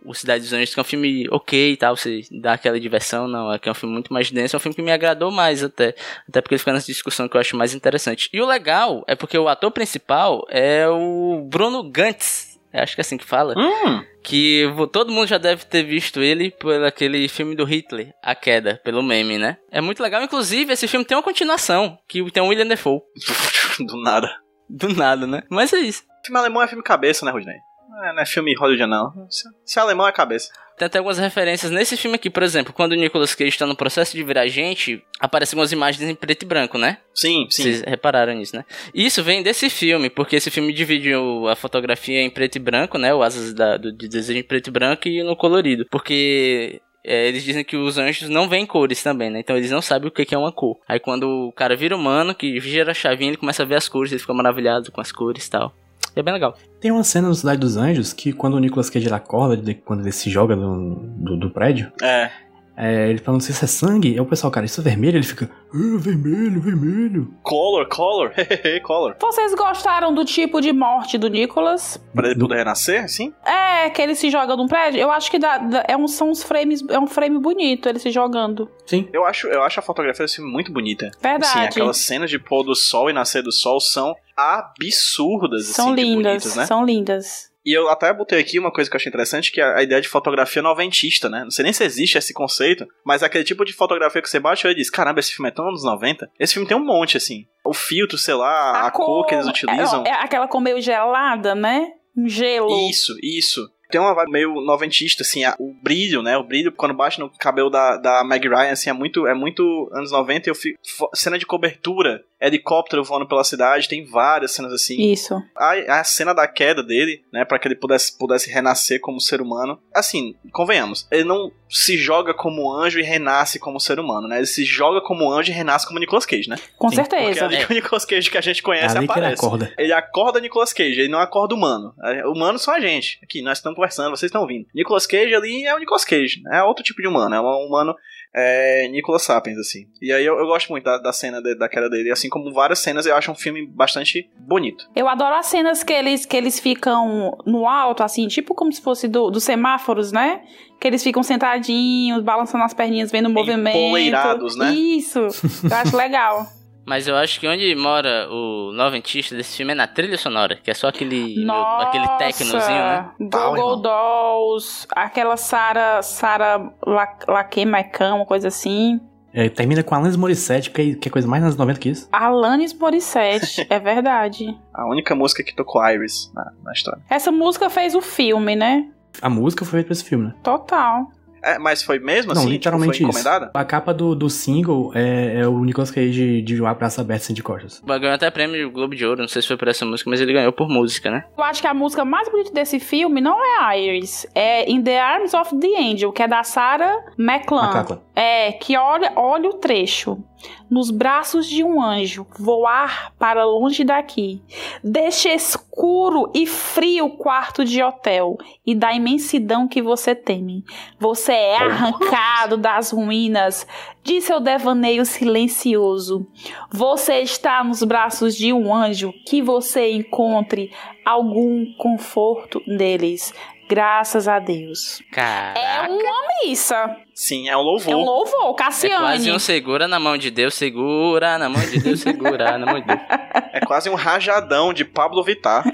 O Cidade dos Anjos, que é um filme ok e tal, você dá aquela diversão, não, é que é um filme muito mais denso, é um filme que me agradou mais até. Até porque ele fica nessa discussão que eu acho mais interessante. E o legal é porque o ator principal é o Bruno Gantz, eu acho que é assim que fala. Hum, Que todo mundo já deve ter visto ele por aquele filme do Hitler, A Queda, pelo meme, né? É muito legal, inclusive esse filme tem uma continuação, que tem o William Defoe. do nada. Do nada, né? Mas é isso. Filme alemão é filme cabeça, né, Rodney? Não é, não é filme Hollywood, não. Se, se alemão é cabeça. Tem até algumas referências nesse filme aqui, por exemplo, quando o Nicolas Cage está no processo de virar gente, aparecem algumas imagens em preto e branco, né? Sim, sim. Vocês repararam nisso, né? E Isso vem desse filme, porque esse filme divide a fotografia em preto e branco, né? O Asas da, do, de Desejo em preto e branco e no colorido. Porque é, eles dizem que os anjos não veem cores também, né? Então eles não sabem o que que é uma cor. Aí quando o cara vira humano, que gira a chavinha, ele começa a ver as cores, ele fica maravilhado com as cores e tal. E é bem legal. Tem uma cena no Cidade dos Anjos que quando o Nicolas Cage ele acorda, de- quando ele se joga do, do, do prédio, É. é, ele fala, não sei se é sangue, aí o pessoal, cara, isso é vermelho? Ele fica, ah, vermelho, vermelho. Color, color, hehehe, color. Vocês gostaram do tipo de morte do Nicholas? Pra ele Do- poder renascer, sim? É, que ele se joga num prédio. Eu acho que dá, dá- é um, são uns frames. É um frame bonito ele se jogando. Sim. Eu acho, eu acho a fotografia filme muito bonita. Verdade. Sim, aquelas cenas de pôr do sol e nascer do sol são absurdas, são assim, lindas, bonitas, né? são lindas. E eu até botei aqui uma coisa que eu achei interessante, que é a ideia de fotografia noventista, né? Não sei nem se existe esse conceito, mas é aquele tipo de fotografia que você bate e diz, caramba, esse filme é tão anos 90. Esse filme tem um monte, assim. O filtro, sei lá, a, cor, que eles utilizam. É, é aquela cor meio gelada, né? Um gelo. Isso, isso. Tem uma vibe meio noventista, assim, a- o brilho, né? O brilho, quando bate no cabelo da, da Meg Ryan, assim, é muito, é muito anos 90. Eu fico, cena de cobertura, helicóptero voando pela cidade, tem várias cenas assim. Isso. A, a cena da queda dele, né, Pra que ele pudesse, pudesse renascer como ser humano. Assim, convenhamos, ele não se joga como anjo e renasce como ser humano, né? Ele se joga como anjo e renasce como Nicolas Cage, né? Com Sim, Porque é certeza. ali que o Nicolas Cage que a gente É conhece ali que ele aparece. acorda. Ele acorda Nicolas Cage, ele não acorda humano. É, Humanos são a gente. Aqui, nós estamos conversando, vocês estão ouvindo. Nicolas Cage ali é o Nicolas Cage, né? é outro tipo de humano, é um humano é, Nicolas Sapiens, assim. E aí eu, eu gosto muito da, da cena de- da queda dele, assim como várias cenas, eu acho um filme bastante bonito. Eu adoro as cenas que eles, que eles ficam no alto, assim, tipo como se fosse do, dos semáforos, né? Que eles ficam sentadinhos, balançando as perninhas, vendo o movimento. Empoleirados, né? Isso. Eu acho legal. Mas eu acho que onde mora o noventista desse filme é na trilha sonora, que é só aquele, Nossa. aquele tecnozinho, né? Google. Dolls, aquela Sarah, Sarah La- Laque Maicão, uma coisa assim. É, termina com Alanis Morissette, que é, que é coisa mais nos 90 que isso. Alanis Morissette, é verdade. A única música que tocou Iris na, na história. Essa música fez o filme, né? A música foi feita pra esse filme, né? Total. É, mas foi mesmo Não, assim? literalmente tipo, foi isso. encomendada? A capa do, do single é, é o Nicolas Cage de um abraço aberto assim de costas. Ganhou até prêmio Globo de Ouro, não sei se foi por essa música, mas ele ganhou por música, né? Eu acho que a música mais bonita desse filme não é Iris, é In the Arms of the Angel, que é da Sarah McLachlan. McLachlan. É, que olha, olha o trecho. Nos braços de um anjo, voar para longe daqui, deste escuro e frio quarto de hotel e da imensidão que você teme. Você é arrancado das ruínas de seu devaneio silencioso. Você está nos braços de um anjo que você encontre algum conforto neles. Graças a Deus. É Caraca. uma missa. Sim, é um louvor. É um louvor, É Cassiane. quase um segura na mão de Deus, segura na mão de Deus, segura na mão de Deus. É quase um rajadão de Pablo Vittar.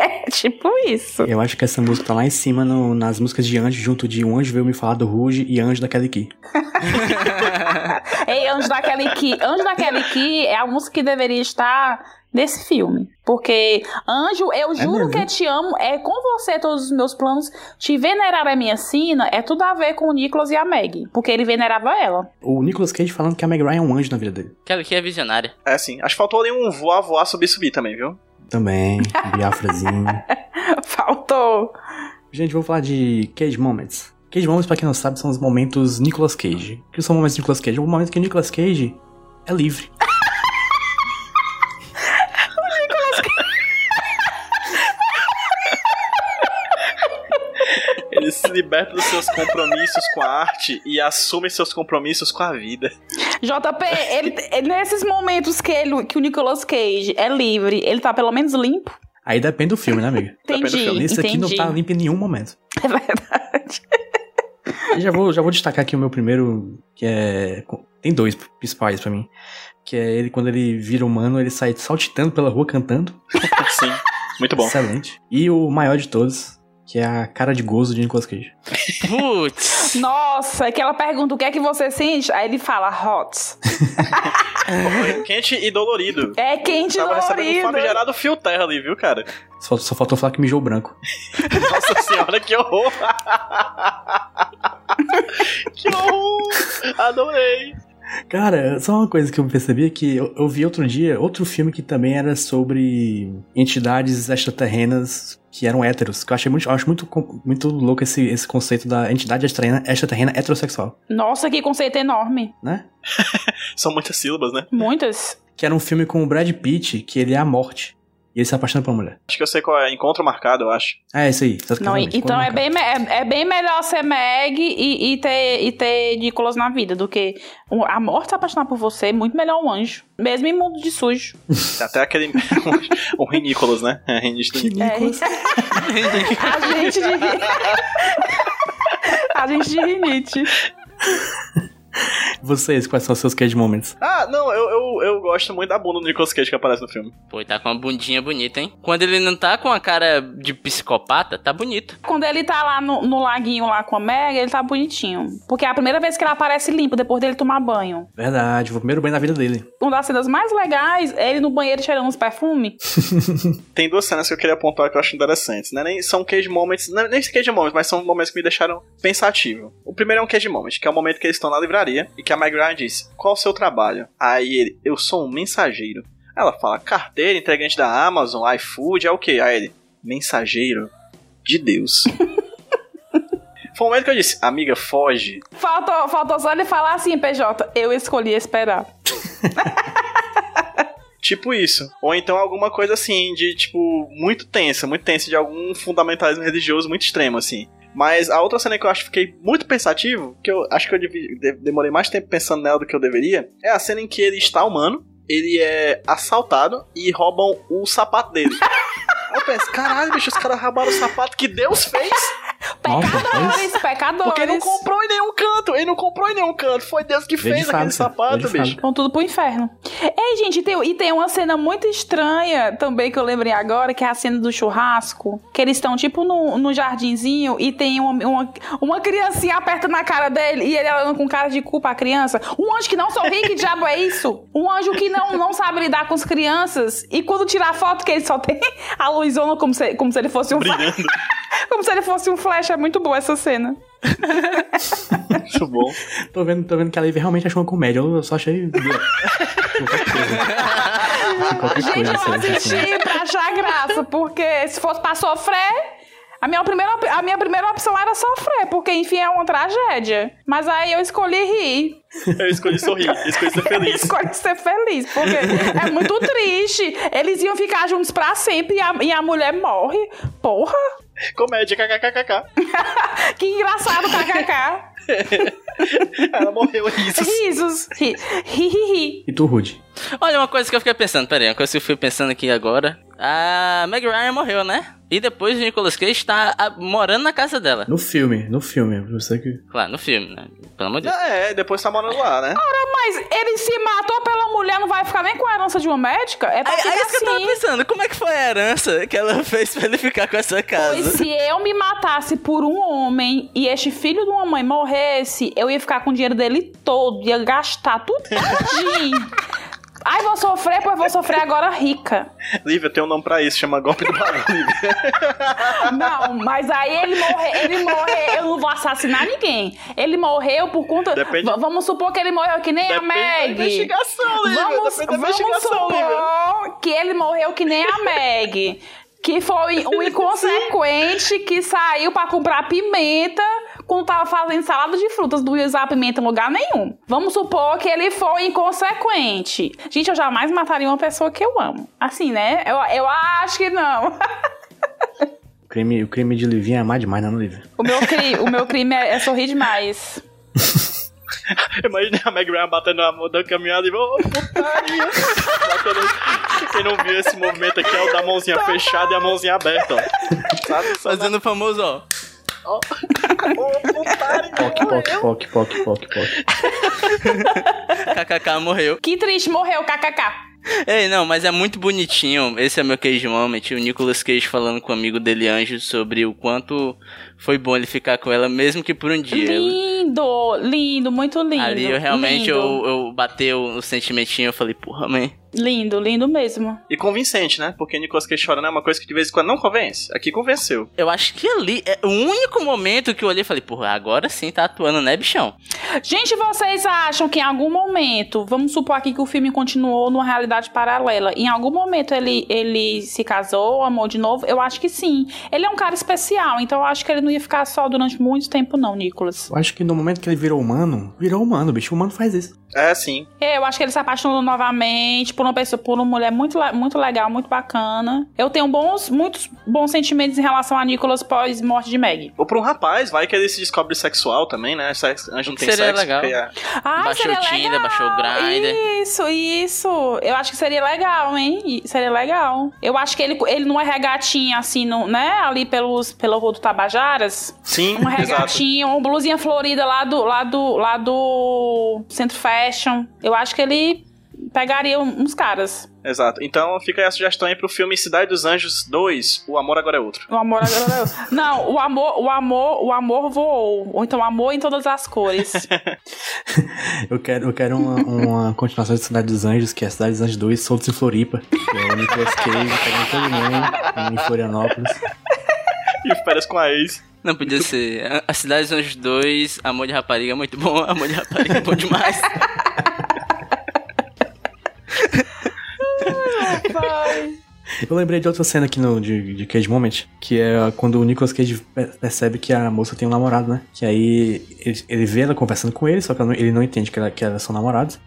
É tipo isso. Eu acho que essa música tá lá em cima no- nas músicas de anjo, junto de Um Anjo Veio Me Falar do Ruge e Anjo da Kelly Key. Ei, Anjo da Kelly Key. Anjo da Kelly Key é a música que deveria estar nesse filme. Porque, Anjo, eu juro mesmo? que te amo. É com você todos os meus planos. Te venerar a minha sina é tudo a ver com o Nicholas e a Meg. Porque ele venerava ela. O Nicolas Cage falando que a Meg Ryan é um anjo na vida dele. Aquela que é visionária. É assim, acho que faltou ali um voar, voar, subir, subir também, viu? Também, Biafrazinho. Faltou. Gente, vou falar de Cage Moments. Cage Moments, pra quem não sabe, são os momentos Nicolas Cage. O que são momentos Nicolas Cage? É o momento que o Nicolas Cage é livre. Liberta dos seus compromissos com a arte e assume seus compromissos com a vida. JP, ele, ele- nesses momentos que, ele, que o Nicolas Cage é livre, ele tá pelo menos limpo? Aí depende do filme, né, amiga? Depende do Entendi, filme. Esse aqui não tá limpo em nenhum momento. É verdade. E já vou, já vou destacar aqui o meu primeiro, que é. Tem dois principais pra mim. Que é ele, quando ele vira humano, ele sai saltitando pela rua cantando. Sim, muito bom. Excelente. E o maior de todos, que é a cara de gozo de Nicolas Cage. Putz. Nossa, é que ela pergunta o que é que você sente, aí ele fala hot. Quente e dolorido. É quente Tava recebendo um dolorido. famigerado fio terra ali, viu, cara? Só, só faltou falar que mijou branco. Nossa senhora, que horror! que horror! Adorei! Cara, só uma coisa que eu percebi é que eu, eu vi outro dia outro filme que também era sobre entidades extraterrenas que eram héteros. Que eu achei muito, eu acho muito, muito louco esse, esse conceito da entidade extraterrena, extraterrena heterossexual, Nossa, que conceito enorme. né? São muitas sílabas, né? Muitas. Que era um filme com o Brad Pitt, que ele é a morte. E ele se apaixona por uma mulher. Acho que eu sei qual é. Encontro marcado, eu acho. É, isso aí. Não, exatamente, então é bem, é, é bem melhor ser Meg e, e ter, e ter Nicolas na vida do que um- a morte se apaixonar por você. é Muito melhor um anjo. Mesmo em mundo de sujo. Até aquele. o Rei Nicolas, né? É, Rei Nicolas. Nicolas. a gente de. a gente de rinite. Vocês, quais são os seus cage moments? Ah, não, gosto muito da bunda do Nicolas Cage que aparece no filme. Pô, tá com uma bundinha bonita, hein? Quando ele não tá com a cara de psicopata, tá bonito. Quando ele tá lá no, no laguinho lá com a Meg, ele tá bonitinho. Porque é a primeira vez que ele aparece limpo depois dele tomar banho. Verdade, foi o primeiro banho na vida dele. Uma das cenas mais legais é ele no banheiro cheirando uns perfumes. Tem duas cenas que eu queria apontar que eu acho interessantes, né? Nem são cage moments, não, nem cage moments, mas são momentos que me deixaram pensativo. O primeiro é um cage moment, que é o momento que eles estão na livraria e que a Meg Ryan diz: Qual o seu trabalho? Aí ele: Eu sou um mensageiro. Ela fala: Carteira, entregante da Amazon, iFood, é o quê? Aí ele: Mensageiro de Deus. Foi o momento que eu disse: Amiga, foge. Faltou, faltou só ele falar assim, PJ. Eu escolhi esperar. Tipo isso. Ou então alguma coisa assim, de tipo, muito tensa, muito tensa, de algum fundamentalismo religioso muito extremo, assim. Mas a outra cena que eu acho que fiquei muito pensativo, que eu acho que eu de- demorei mais tempo pensando nela do que eu deveria, é a cena em que ele está humano, ele é assaltado e roubam o sapato dele. Eu penso, caralho, bicho, os caras roubaram o sapato que Deus fez. Nossa, Pecadores, pecadores. Porque ele não comprou em nenhum canto. Ele não comprou em nenhum canto. Foi Deus que fez aquele fábrica, sapato, bicho. Vão tudo pro inferno. Ei, gente, tem- e tem uma cena muito estranha também que eu lembrei agora, que é a cena do churrasco. Que eles estão, tipo, no, no jardinzinho e tem uma, uma, uma criancinha aperta na cara dele e ele olhando com cara de culpa a criança. Um anjo que não sorri, que diabo é isso? Um anjo que não, não sabe lidar com as crianças e quando tirar foto que ele só tem a luzona como se, como se ele fosse um. Brilhando. Como se ele fosse um flash. É muito boa essa cena. Muito bom. Tô vendo, tô vendo que a Lívia realmente achou uma comédia. Eu só achei. Coisa. Gente, eu assisti pra achar graça, porque se fosse pra sofrer, a minha, primeira, a minha primeira opção era sofrer, porque enfim é uma tragédia. Mas aí eu escolhi rir. Eu escolhi sorrir, eu escolhi ser feliz. Escolhi ser feliz, porque é muito triste. Eles iam ficar juntos pra sempre e a, e a mulher morre. Porra, Comédia, kkkk. que engraçado, kkk. Ela morreu isso. Risos. Ri, ri, ri, ri. E tu, Rude? Olha, uma coisa que eu fiquei pensando, pera aí, uma coisa que eu fui pensando aqui agora. A Meg Ryan morreu, né? E depois o Nicolas Cage tá ah, morando na casa dela. No filme, no filme. Você que. Claro, no filme, né? Pelo amor de Deus. É, depois tá morando lá, né? Mas ele se matou pela mulher, não vai ficar nem com a herança de uma médica? É pra Aí, ficar aí isso que eu tava assim. pensando, como é que foi a herança que ela fez pra ele ficar com essa casa? Pois se eu me matasse por um homem e este filho de uma mãe morresse, eu ia ficar com o dinheiro dele todo, ia gastar tudo. Ai, vou sofrer, pois vou sofrer agora rica. Lívia, tem um nome pra isso, chama golpe do barulho, Lívia. Não, mas aí ele morreu, ele morreu, eu não vou assassinar ninguém. Ele morreu por conta. Depende- vamos supor que ele morreu que nem Depende a Meg. investigação, Lívia. Vamos, Depende da vamos investigação, Lívia. supor que ele morreu que nem a Meg. Que foi um inconsequente que saiu pra comprar pimenta quando tava fazendo salada de frutas, não ia usar pimenta em lugar nenhum. Vamos supor que ele foi inconsequente. Gente, eu jamais mataria uma pessoa que eu amo. Assim, né? Eu, eu acho que não. O crime, o crime de Livinha é amar demais, não, Lívia? O meu, cri, o meu crime é, é sorrir demais. Imagina a Meg Ryan batendo na mão da caminhada e ô, putaria. Batendo- Quem não viu esse movimento aqui é o da mãozinha fechada e a mãozinha aberta, ó. Sabe? Fazendo o famoso, ó. Ô, putaria. Poc, poc, poc, poc, poc, poc. KKK morreu. Que triste, morreu, kkk. Ei, não, mas é muito bonitinho. Esse é meu Cage Moment. O Nicolas Cage falando com o amigo dele, Anjo, sobre o quanto foi bom ele ficar com ela, mesmo que por um dia. Lindo, lindo, muito lindo. Ali eu realmente lindo, eu, eu bateu o sentimentinho, eu falei, porra, mãe. Lindo, lindo mesmo. E convincente, né? Porque Nicolas Cage chorando é uma coisa que de vez em quando não convence. Aqui convenceu. Eu acho que ali é o único momento que eu olhei e falei, porra, agora sim tá atuando, né, bichão? Gente, vocês acham que em algum momento, vamos supor aqui que o filme continuou numa realidade paralela, em algum momento ele, ele se casou, amou de novo? Eu acho que sim. Ele é um cara especial, então eu acho que ele não ia ficar só durante muito tempo, não, Nicolas. Eu acho que no momento que ele virou humano, virou humano, bicho. O humano faz isso. É, sim. É, Eu acho que ele se apaixonou novamente por uma pessoa, por uma mulher muito, muito legal, muito bacana. Eu tenho bons, muitos bons sentimentos em relação a Nicolas pós morte de Meg. Ou pra um rapaz, vai que ele se descobre sexual também, né? Sexo, anjo não tem Seria sexo. legal. é- Ah, Baixou seria o Tinder, legal. baixou o Grindr. Isso, isso. Eu acho que seria legal, hein? Seria legal. Eu acho que ele, ele numa regatinha, assim, no, né? Ali pelos, pelo Rua do Tabajaras. Sim, Uma exato. regatinha, uma blusinha florida lá do, lá do, lá do Centro Fashion. Eu acho que ele pegaria uns caras. Exato. Então fica aí a sugestão aí pro filme Cidade dos Anjos 2, O Amor Agora é Outro. O amor agora é Não, o amor, o amor, o amor voou. Ou então o amor em todas as cores. Eu quero, eu quero uma, uma continuação de Cidade dos Anjos, que é Cidade dos Anjos 2, Soltos em Floripa. Que é o Nicolas Cage pegando todo mundo em Florianópolis. E férias com a ex. Não podia ser. A- A Cidade dos Anjos 2, Amor de Rapariga é muito bom, Amor de Rapariga é bom demais. Eu lembrei de outra cena aqui no, de, de Cage Moment, que é quando o Nicolas Cage pe- percebe que a moça tem um namorado, né? Que aí ele, ele vê ela conversando com ele, só que não- ele não entende que, ela, que elas são namorados.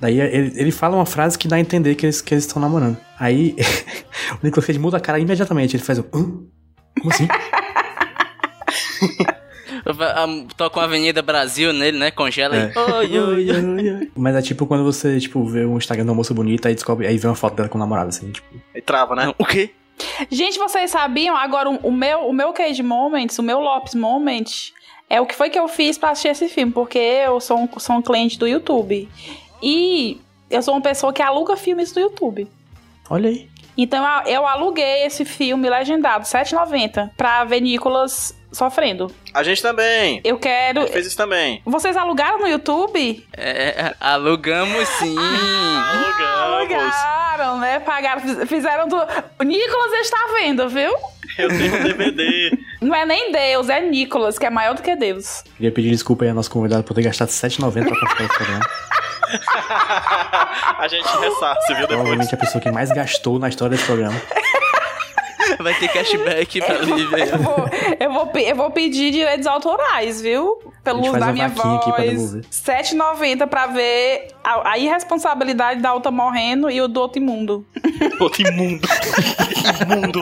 Daí ele, ele fala uma frase que dá a entender que eles que eles estão namorando. Aí o Nicolas Cage muda a cara imediatamente. Ele faz um. Hã? Como assim? Toca uma Avenida Brasil nele, né? Congela É. e. Oi, oi. Oi, oi. Mas é tipo quando você, tipo, vê um Instagram de uma moça bonita e descobre, aí vê uma foto dela com o namorado, assim, tipo. E trava, né? Não, o quê? Gente, vocês sabiam? Agora, o meu, o meu Cage Moments, o meu Lopes Moment, é o que foi que eu fiz pra assistir esse filme, porque eu sou um, sou um cliente do YouTube. E eu sou uma pessoa que aluga filmes do YouTube. Olha aí. Então eu, aluguei esse filme legendado, R$ 7,90, pra ver Nicolas sofrendo. A gente também. Eu quero. Fez isso também. Vocês alugaram no YouTube? É, alugamos sim. Alugamos. Alugaram, né? Pagaram, fiz- fizeram do. O Nicolas está vendo, viu? Eu tenho um DVD. Não é nem Deus, é Nicolas, que é maior do que Deus. Queria pedir desculpa aí ao nosso convidado por ter gastado R$7,90 pra participar desse programa. a gente ressarce, viu? Depois. Provavelmente a pessoa que mais gastou na história desse programa. Vai ter cashback pra Lívia. Eu vou, eu, vou, eu vou pedir direitos autorais, viu? Pelo uso da minha voz. devolver. R$7,90 pra ver a, a irresponsabilidade da outra morrendo e o do outro imundo. Outro imundo. imundo.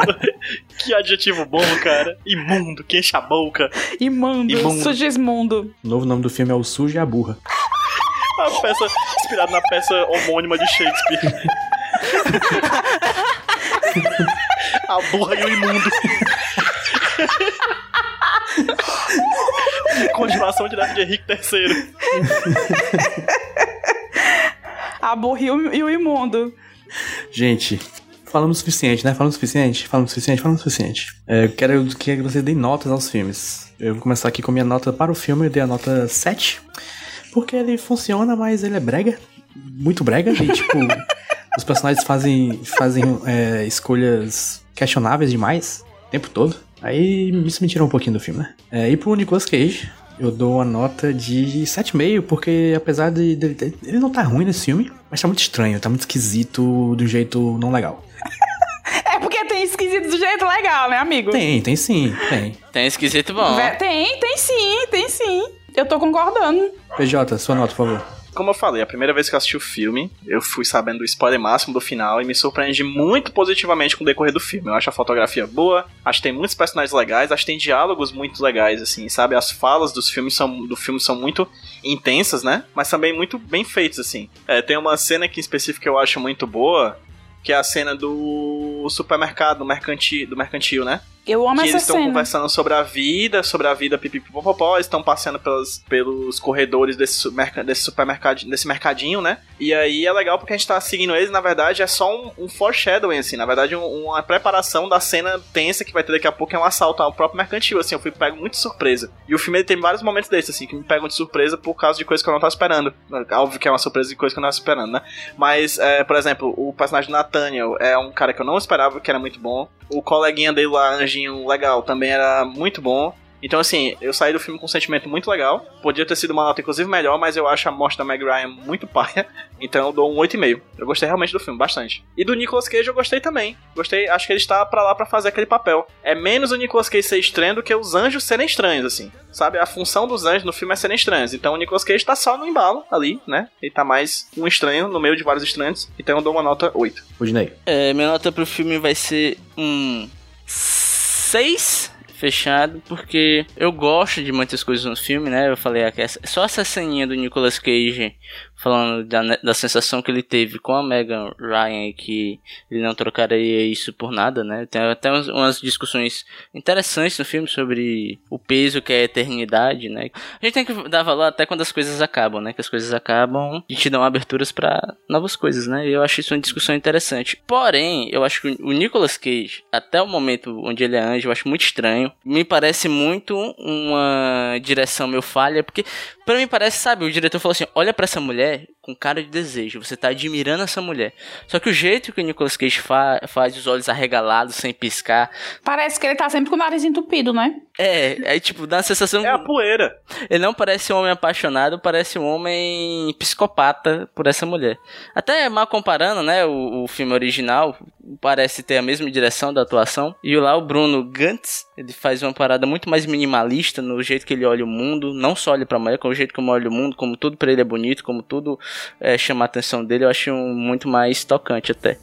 Que adjetivo bom, cara. Imundo, que enche a boca. Imundo, Imundo. sujesmundo. O novo nome do filme é O Sujo e a Burra. A peça inspirada na peça homônima de Shakespeare. a burra e o imundo. Continuação direta de Henrique III. A burra e o, e o imundo. Gente, falamos o suficiente, né? Falamos o suficiente? Falamos o suficiente? Falamos o suficiente. É, eu quero que vocês deem notas aos filmes. Eu vou começar aqui com a minha nota para o filme. Eu dei a nota 7. Porque ele funciona, mas ele é brega. Muito brega. E, tipo, os personagens fazem, fazem é, escolhas questionáveis demais o tempo todo. Aí isso me tirou um pouquinho do filme, né? É, e pro Nicolas Cage, eu dou uma nota de 7,5, porque apesar de, de- de- Ele não tá ruim nesse filme, mas tá muito estranho, tá muito esquisito do jeito não legal. É porque tem esquisito do jeito legal, né, amigo? Tem, tem sim, tem. Tem esquisito bom. Tem, tem sim, tem sim. Eu tô concordando. PJ, sua nota, por favor. Como eu falei, a primeira vez que eu assisti o filme, eu fui sabendo do spoiler máximo do final e me surpreendi muito positivamente com o decorrer do filme. Eu acho a fotografia boa, acho que tem muitos personagens legais, acho que tem diálogos muito legais, assim, sabe? As falas dos filmes são, do filme são muito intensas, né? Mas também muito bem feitas, assim. É, tem uma cena aqui em específico que eu acho muito boa, que é a cena do supermercado, do mercantil, do mercantil né? Eu amo que essa eles estão conversando sobre a vida, sobre a vida pipipipopopó, eles estão passeando pelos, pelos corredores desse, desse supermercado, desse mercadinho, né? E aí é legal porque a gente tá seguindo eles, na verdade é só um, um foreshadowing, assim, na verdade um- uma preparação da cena tensa que vai ter daqui a pouco, é um assalto ao próprio mercantil, assim, eu fui pego muito de surpresa. E o filme tem vários momentos desses, assim, que me pegam de surpresa por causa de coisas que eu não tava esperando. Óbvio que é uma surpresa de coisas que eu não tava esperando, né? Mas, é, por exemplo, o personagem Nathaniel é um cara que eu não esperava, que era muito bom. O coleguinha dele lá, Anjinho Legal, também era muito bom. Então, assim, eu saí do filme com um sentimento muito legal. Podia ter sido uma nota, inclusive, melhor, mas eu acho a morte da Meg Ryan muito paia. Então eu dou um 8,5. Eu gostei realmente do filme, bastante. E do Nicolas Cage eu gostei também. Gostei, acho que ele está pra lá pra fazer aquele papel. É menos o Nicolas Cage ser estranho do que os anjos serem estranhos, assim. Sabe? A função dos anjos no filme é serem estranhos. Então o Nicolas Cage tá só no embalo ali, né? Ele tá mais um estranho no meio de vários estranhos. Então eu dou uma nota 8. Rudinei. É, minha nota pro filme vai ser um 6 fechado, porque eu gosto de muitas coisas no filme, né? Eu falei aqui, essa- só essa ceninha do Nicolas Cage falando da, ne- da sensação que ele teve com a Megan Ryan, que ele não trocaria isso por nada, né? Tem até umas, umas discussões interessantes no filme sobre o peso que é a eternidade, né? A gente tem que dar valor até quando as coisas acabam, né? Que as coisas acabam e te dão aberturas pra novas coisas, né? E eu acho isso uma discussão interessante. Porém, eu acho que o Nicolas Cage, até o momento onde ele é anjo, eu acho muito estranho. Me parece muito uma direção meio falha, porque pra mim parece, sabe, o diretor falou assim: olha pra essa mulher com cara de desejo, você tá admirando essa mulher. Só que o jeito que o Nicolas Cage fa faz os olhos arregalados, sem piscar, Parece que ele tá sempre com o nariz entupido, né? é, aí tipo, dá uma sensação. É a poeira. Ele não parece um homem apaixonado, parece um homem psicopata por essa mulher. Até mal comparando, né, o, o filme original parece ter a mesma direção da atuação. E lá o Bruno Gantz, ele faz uma parada muito mais minimalista no jeito que ele olha o mundo, não só olha pra mulher, como o jeito como olha o mundo, como tudo pra ele é bonito, como tudo é, chama a atenção dele, eu acho muito mais tocante até.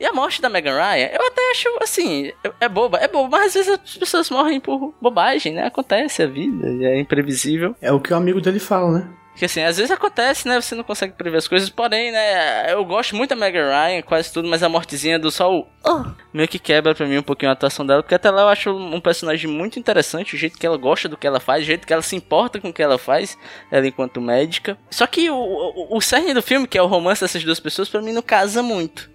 E a morte da Megan Ryan, eu até acho, assim, é boba, é boba, mas às vezes as pessoas morrem por bobagem, né? Acontece a vida, é imprevisível. É o que o amigo dele fala, né? Porque assim, às vezes acontece, né? Você não consegue prever as coisas, porém, né? Eu gosto muito da Megan Ryan, quase tudo, mas a mortezinha do sol oh, meio que quebra pra mim um pouquinho a atuação dela, porque até lá eu acho um personagem muito interessante, o jeito que ela gosta do que ela faz, o jeito que ela se importa com o que ela faz, ela enquanto médica. Só que o, o, o cerne do filme, que é o romance dessas duas pessoas, pra mim não casa muito.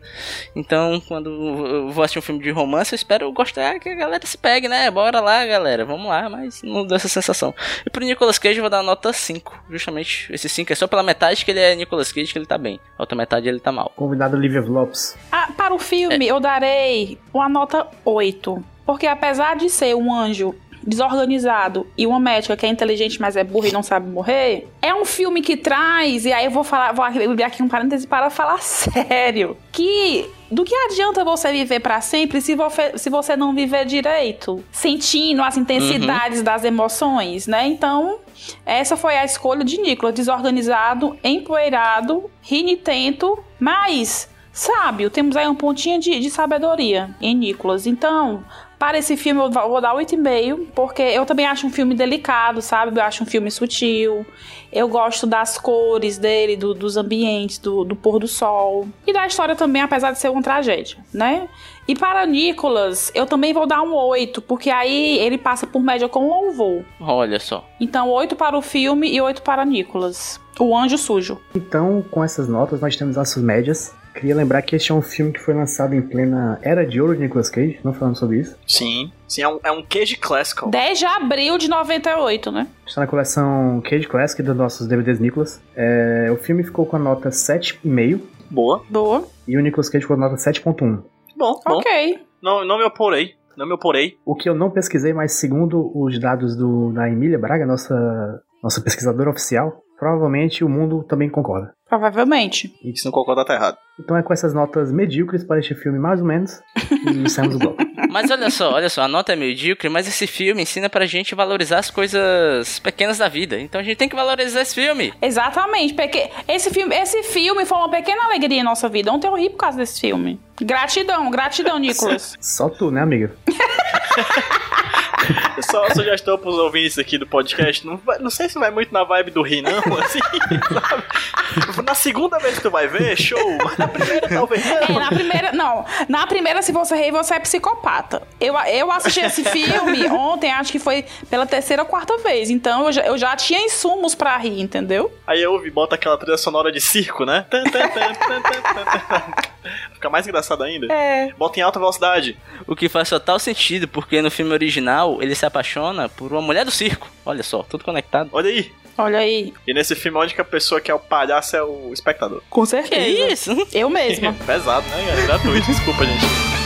Então, quando eu vou assistir um filme de romance, eu espero gostar que a galera se pegue, né? Bora lá, galera, vamos lá, mas não deu essa sensação. E pro Nicolas Cage eu vou dar uma nota 5, justamente. Esse 5 é só pela metade que ele é Nicolas Cage, que ele tá bem. A outra metade ele tá mal. Convidado Olivia Lopes. Ah, para o filme, eu darei uma nota 8. Porque apesar de ser um anjo desorganizado e uma médica que é inteligente, mas é burra e não sabe morrer, é um filme que traz, e aí eu vou falar, vou abrir aqui um parêntese para falar sério, que do que adianta você viver para sempre se você, se você não viver direito, sentindo as intensidades uhum. das emoções, né? Então, essa foi a escolha de Nicolas, desorganizado, empoeirado, rinitento, mas sábio. Temos aí um pontinho de, de sabedoria em Nicolas. Então, para esse filme eu vou dar 8,5, porque eu também acho um filme delicado, sabe? Eu acho um filme sutil. Eu gosto das cores dele, do, dos ambientes, do, do, pôr do sol. E da história também, apesar de ser uma tragédia, né? E para Nicolas, eu também vou dar um 8, porque aí ele passa por média com louvor. Olha só. Então, 8 para o filme e 8 para Nicolas. O Anjo Sujo. Então, com essas notas, nós temos nossas médias. Queria lembrar que este é um filme que foi lançado em plena Era de Ouro de Nicolas Cage, não falando sobre isso. Sim, sim, é um, é um Cage Classical. 10 de abril de 98, né? Está na coleção Cage Classic dos nossos DVDs Nicolas. É, o filme ficou com a nota 7,5. Boa. Boa. E o Nicolas Cage ficou com a nota 7,1. Bom, bom. Ok. Não, não me oporei. Não me oporei. O que eu não pesquisei, mas segundo os dados do, da Emília Braga, nossa, nossa pesquisadora oficial, provavelmente o mundo também concorda. Provavelmente. E se não concordar, tá errado. Então é com essas notas medíocres para este filme, mais ou menos, e saímos do bloco. Mas olha só, olha só, a nota é medíocre, mas esse filme ensina pra gente valorizar as coisas pequenas da vida. Então a gente tem que valorizar esse filme. Exatamente. Porque esse filme, esse filme foi uma pequena alegria em nossa vida. Ontem eu ri por causa desse filme. Gratidão, gratidão, Nicolas. Só tu, né, amiga? Só a sugestão pros ouvintes aqui do podcast, não, vai, não sei se vai muito na vibe do rir, não, assim, sabe? Na segunda vez que tu vai ver, show. Mas na primeira, talvez não. É, na primeira, não. Na primeira, se você rir, você é psicopata. Eu, eu assisti esse filme ontem, acho que foi pela terceira ou quarta vez. Então eu já, eu já tinha insumos pra rir, entendeu? Aí eu ouvi, bota aquela trilha sonora de circo, né? Fica mais engraçado ainda. É. Bota em alta velocidade. O que faz total sentido, porque no filme original ele se apaixona por uma mulher do circo. Olha só, tudo conectado. Olha aí. Olha aí. E nesse filme, onde que a pessoa que é o palhaço é o espectador. Com Que certeza. isso? Eu mesma. Pesado, né? É gratuito, desculpa, gente.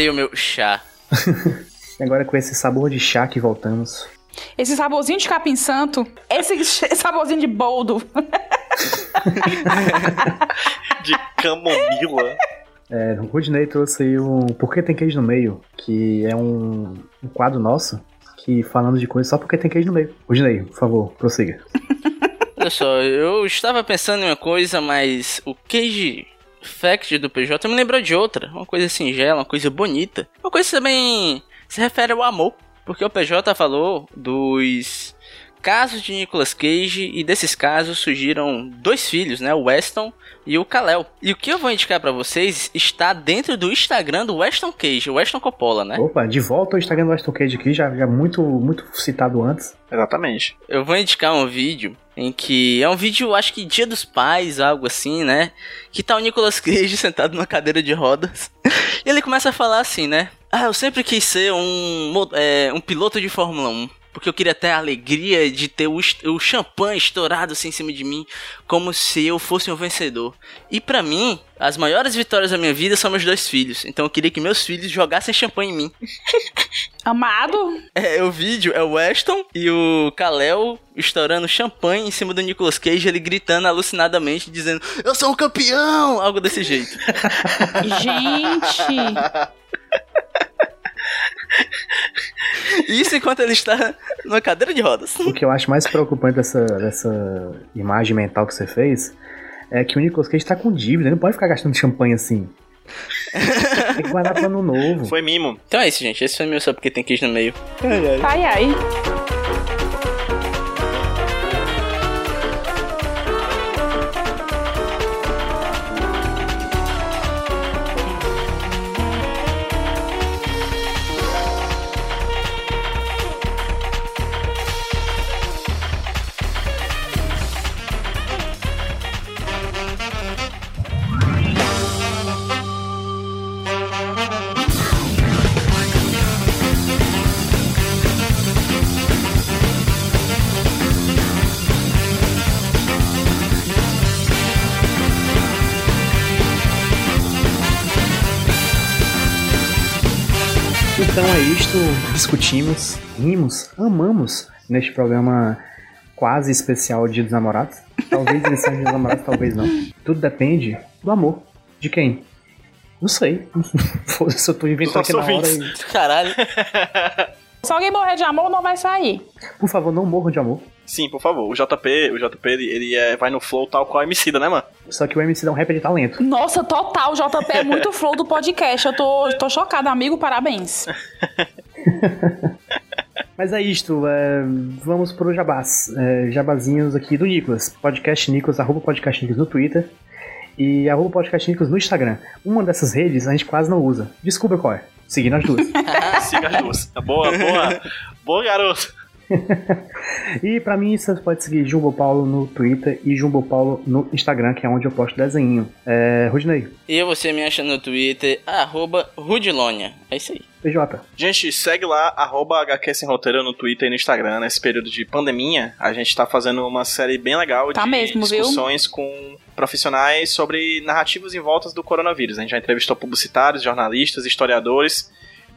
Terminei o meu chá. E agora com esse sabor de chá que voltamos. Esse saborzinho de capim santo, esse saborzinho de boldo. De camomila. É, o Rudney trouxe aí um Por que tem queijo no meio? Que é um, um quadro nosso que falando de coisas só porque tem queijo no meio. Rudney, por favor, prossiga. Olha só, eu estava pensando em uma coisa, mas o Cage Fact do PJ me lembrou de outra. Uma coisa singela, uma coisa bonita. Uma coisa também se refere ao amor. Porque o PJ falou dos casos de Nicolas Cage e desses casos surgiram dois filhos, né? O Weston e o Kalel. E o que eu vou indicar pra vocês está dentro do Instagram do Weston Cage, o Weston Coppola, né? Opa, de volta ao Instagram do Aston Cage aqui, já, já muito, muito citado antes. Exatamente. Eu vou indicar um vídeo em que é um vídeo, acho que Dia dos Pais, algo assim, né? Que tá o Nicolas Cage sentado numa cadeira de rodas. E ele começa a falar assim, né? Ah, eu sempre quis ser um, é, um piloto de Fórmula 1. Porque eu queria ter a alegria de ter o, o champanhe estourado assim em cima de mim, como se eu fosse um vencedor. E pra mim, as maiores vitórias da minha vida são meus dois filhos. Então eu queria que meus filhos jogassem champanhe em mim. Amado, É, o vídeo é o Weston e o Kalel estourando champanhe em cima do Nicolas Cage, ele gritando alucinadamente, dizendo: Eu sou um campeão! Algo desse jeito. gente. Isso enquanto ele está numa cadeira de rodas. O que eu acho mais preocupante dessa, dessa imagem mental que você fez é que o Nicolas Cage tá com dívida, ele não pode ficar gastando champanhe assim. Tem que guardar pro ano novo. Foi mimo. Então é isso, gente. Esse foi meu só porque tem queijo no meio. Ai, ai. Então é isto, discutimos, rimos, amamos neste programa quase especial Dia dos Namorados. Talvez ele seja Dia dos Namorados, talvez não. Tudo depende do amor. De quem? Não sei. Foda-se, eu tô inventando aqui na hora. E... Caralho. Se alguém morrer de amor, não vai sair. Por favor, não morram de amor. Sim, por favor. O JP, o JP ele, ele é, vai no flow tal qual a Emicida, né, mano? Só que o MC é um rapper de talento. Nossa, total, JP é muito flow do podcast. Eu tô, tô chocada, amigo, parabéns. Mas é isto, é, vamos pro jabás. É, jabazinhos aqui do Nicolas. Podcast Nicolas, arroba podcast Nicolas no Twitter. E arroba podcast Nicolas no Instagram. Uma dessas redes a gente quase não usa. Desculpa qual é. Seguindo as duas. Siga as duas. Boa, boa. Boa, garoto. e pra mim você pode seguir Jumbo Paulo no Twitter e Jumbo Paulo no Instagram, que é onde eu posto desenho. É, Rudney. E você me acha no Twitter, arroba Rudilonia. É isso aí. PJ. Gente, segue lá, arroba HQ Sem Roteiro no Twitter e no Instagram. Nesse período de pandemia, a gente tá fazendo uma série bem legal Tá de mesmo, viu? discussões com profissionais sobre narrativas em voltas do coronavírus. A gente já entrevistou publicitários, jornalistas, historiadores.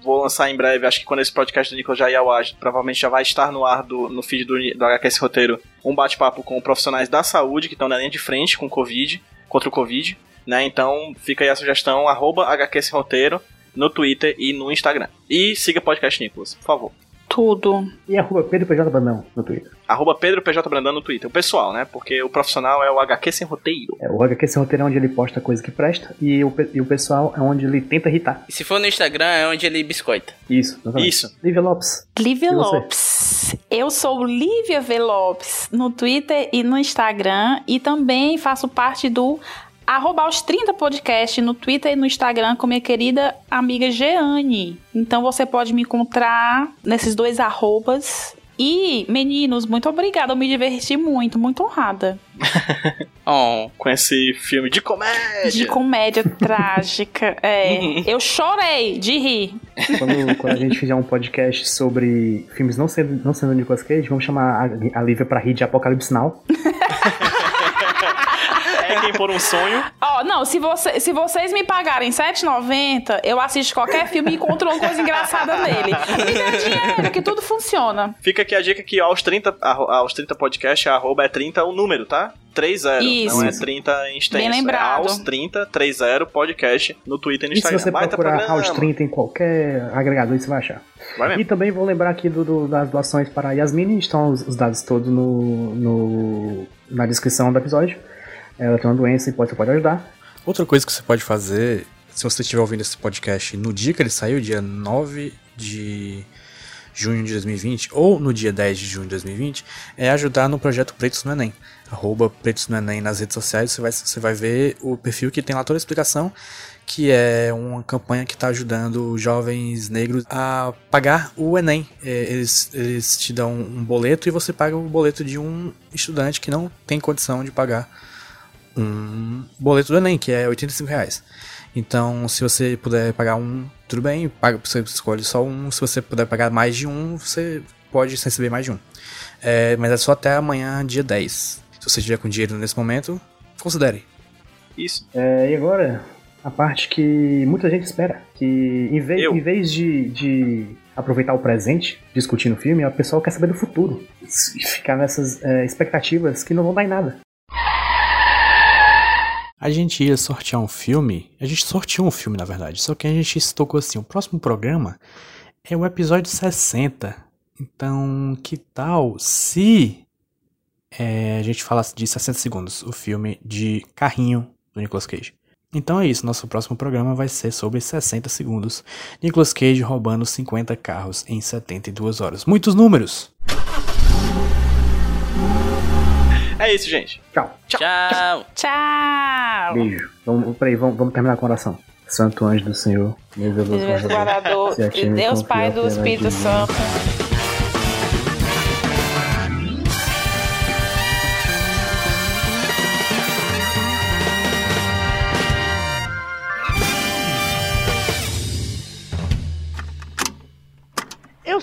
Vou lançar em breve, acho que quando esse podcast do Nicolas ar, provavelmente já vai estar no ar do, no feed do, do HQ Sem Roteiro, um bate-papo com profissionais da saúde que estão na linha de frente com o Covid, contra o Covid. Né? Então fica aí a sugestão, arroba HQ Sem Roteiro no Twitter e no Instagram. E siga o podcast Nicolas, por favor. Tudo. E arroba Pedro PJ Bandão no Twitter. Arroba Pedro PJ Brandão no Twitter. O pessoal, né? Porque o profissional é o HQ sem roteiro. É, o HQ Sem Roteiro é onde ele posta coisa que presta e o, e o pessoal é onde ele tenta irritar. E se for no Instagram, é onde ele biscoita. Isso, exatamente. Isso. Lívia Lopes. Lívia? Lopes. Eu sou Lívia V. Lopes no Twitter e no Instagram. E também faço parte do arroba aos 30 podcast no Twitter e no Instagram com minha querida amiga Jeane. Então você pode me encontrar nesses dois arrobas. E, meninos, muito obrigada. Eu me diverti muito, muito honrada. Oh. Com esse filme de comédia. De comédia trágica. É. Eu chorei de rir. Quando, quando a gente fizer um podcast sobre filmes não sendo, não sendo Nicolas Cage, vamos chamar a, a Lívia pra rir de Apocalipse Now. Quem por um sonho. Ó, não, se, você, se vocês me pagarem R$7,90, eu assisto qualquer filme e encontro uma coisa engraçada nele. Me dá dinheiro, que tudo funciona. Fica aqui a dica que aos 30, arro- aos 30 podcast, arroba é 30 o número, tá? 30. Isso. Não é 30 em extenso. Bem lembrado. É aos 30, 30 podcast no Twitter e no E se Instagram. você Baita procurar programa. House 30 em qualquer agregador, você vai achar. Vai mesmo. E também vou lembrar aqui do, do- das doações para a Yasmine, estão os, os dados todos no, no- na descrição do episódio. Ela tem uma doença e pode, você pode ajudar. Outra coisa que você pode fazer, se você estiver ouvindo esse podcast no dia que ele saiu, dia 9 de junho de 2020, ou no dia 10 de junho de 2020, é ajudar no projeto Pretos no Enem. Arroba Pretos no Enem nas redes sociais, você vai, você vai ver o perfil que tem lá toda a explicação, que é uma campanha que está ajudando jovens negros a pagar o Enem. É, Eles, eles te dão um boleto e você paga o boleto de um estudante que não tem condição de pagar um boleto do Enem, que é 85 reais. Então, se você puder pagar um, tudo bem, paga, você escolhe só um. Se você puder pagar mais de um, você pode receber mais de um. É, mas é só até amanhã, dia 10. Se você estiver com dinheiro nesse momento, considere. Isso. É, e agora, a parte que muita gente espera. Que em vez, em vez de, de aproveitar o presente, discutindo o filme, o pessoal quer saber do futuro. E ficar nessas é, expectativas que não vão dar em nada. A gente ia sortear um filme, a gente sorteou um filme na verdade, só que a gente se tocou assim, o próximo programa é o episódio 60. Então, que tal se é, a gente falasse de 60 segundos, o filme de Carrinho do Nicolas Cage? Então é isso, nosso próximo programa vai ser sobre 60 segundos. Nicolas Cage roubando 50 carros em 72 horas. Muitos números! É isso, gente. Tchau. Tchau. Tchau. Beijo. Vamos, peraí, vamos, vamos terminar com a oração. Santo anjo do Senhor, meu Deus do Deus me Deus confio Pai do divina. Santo. Eu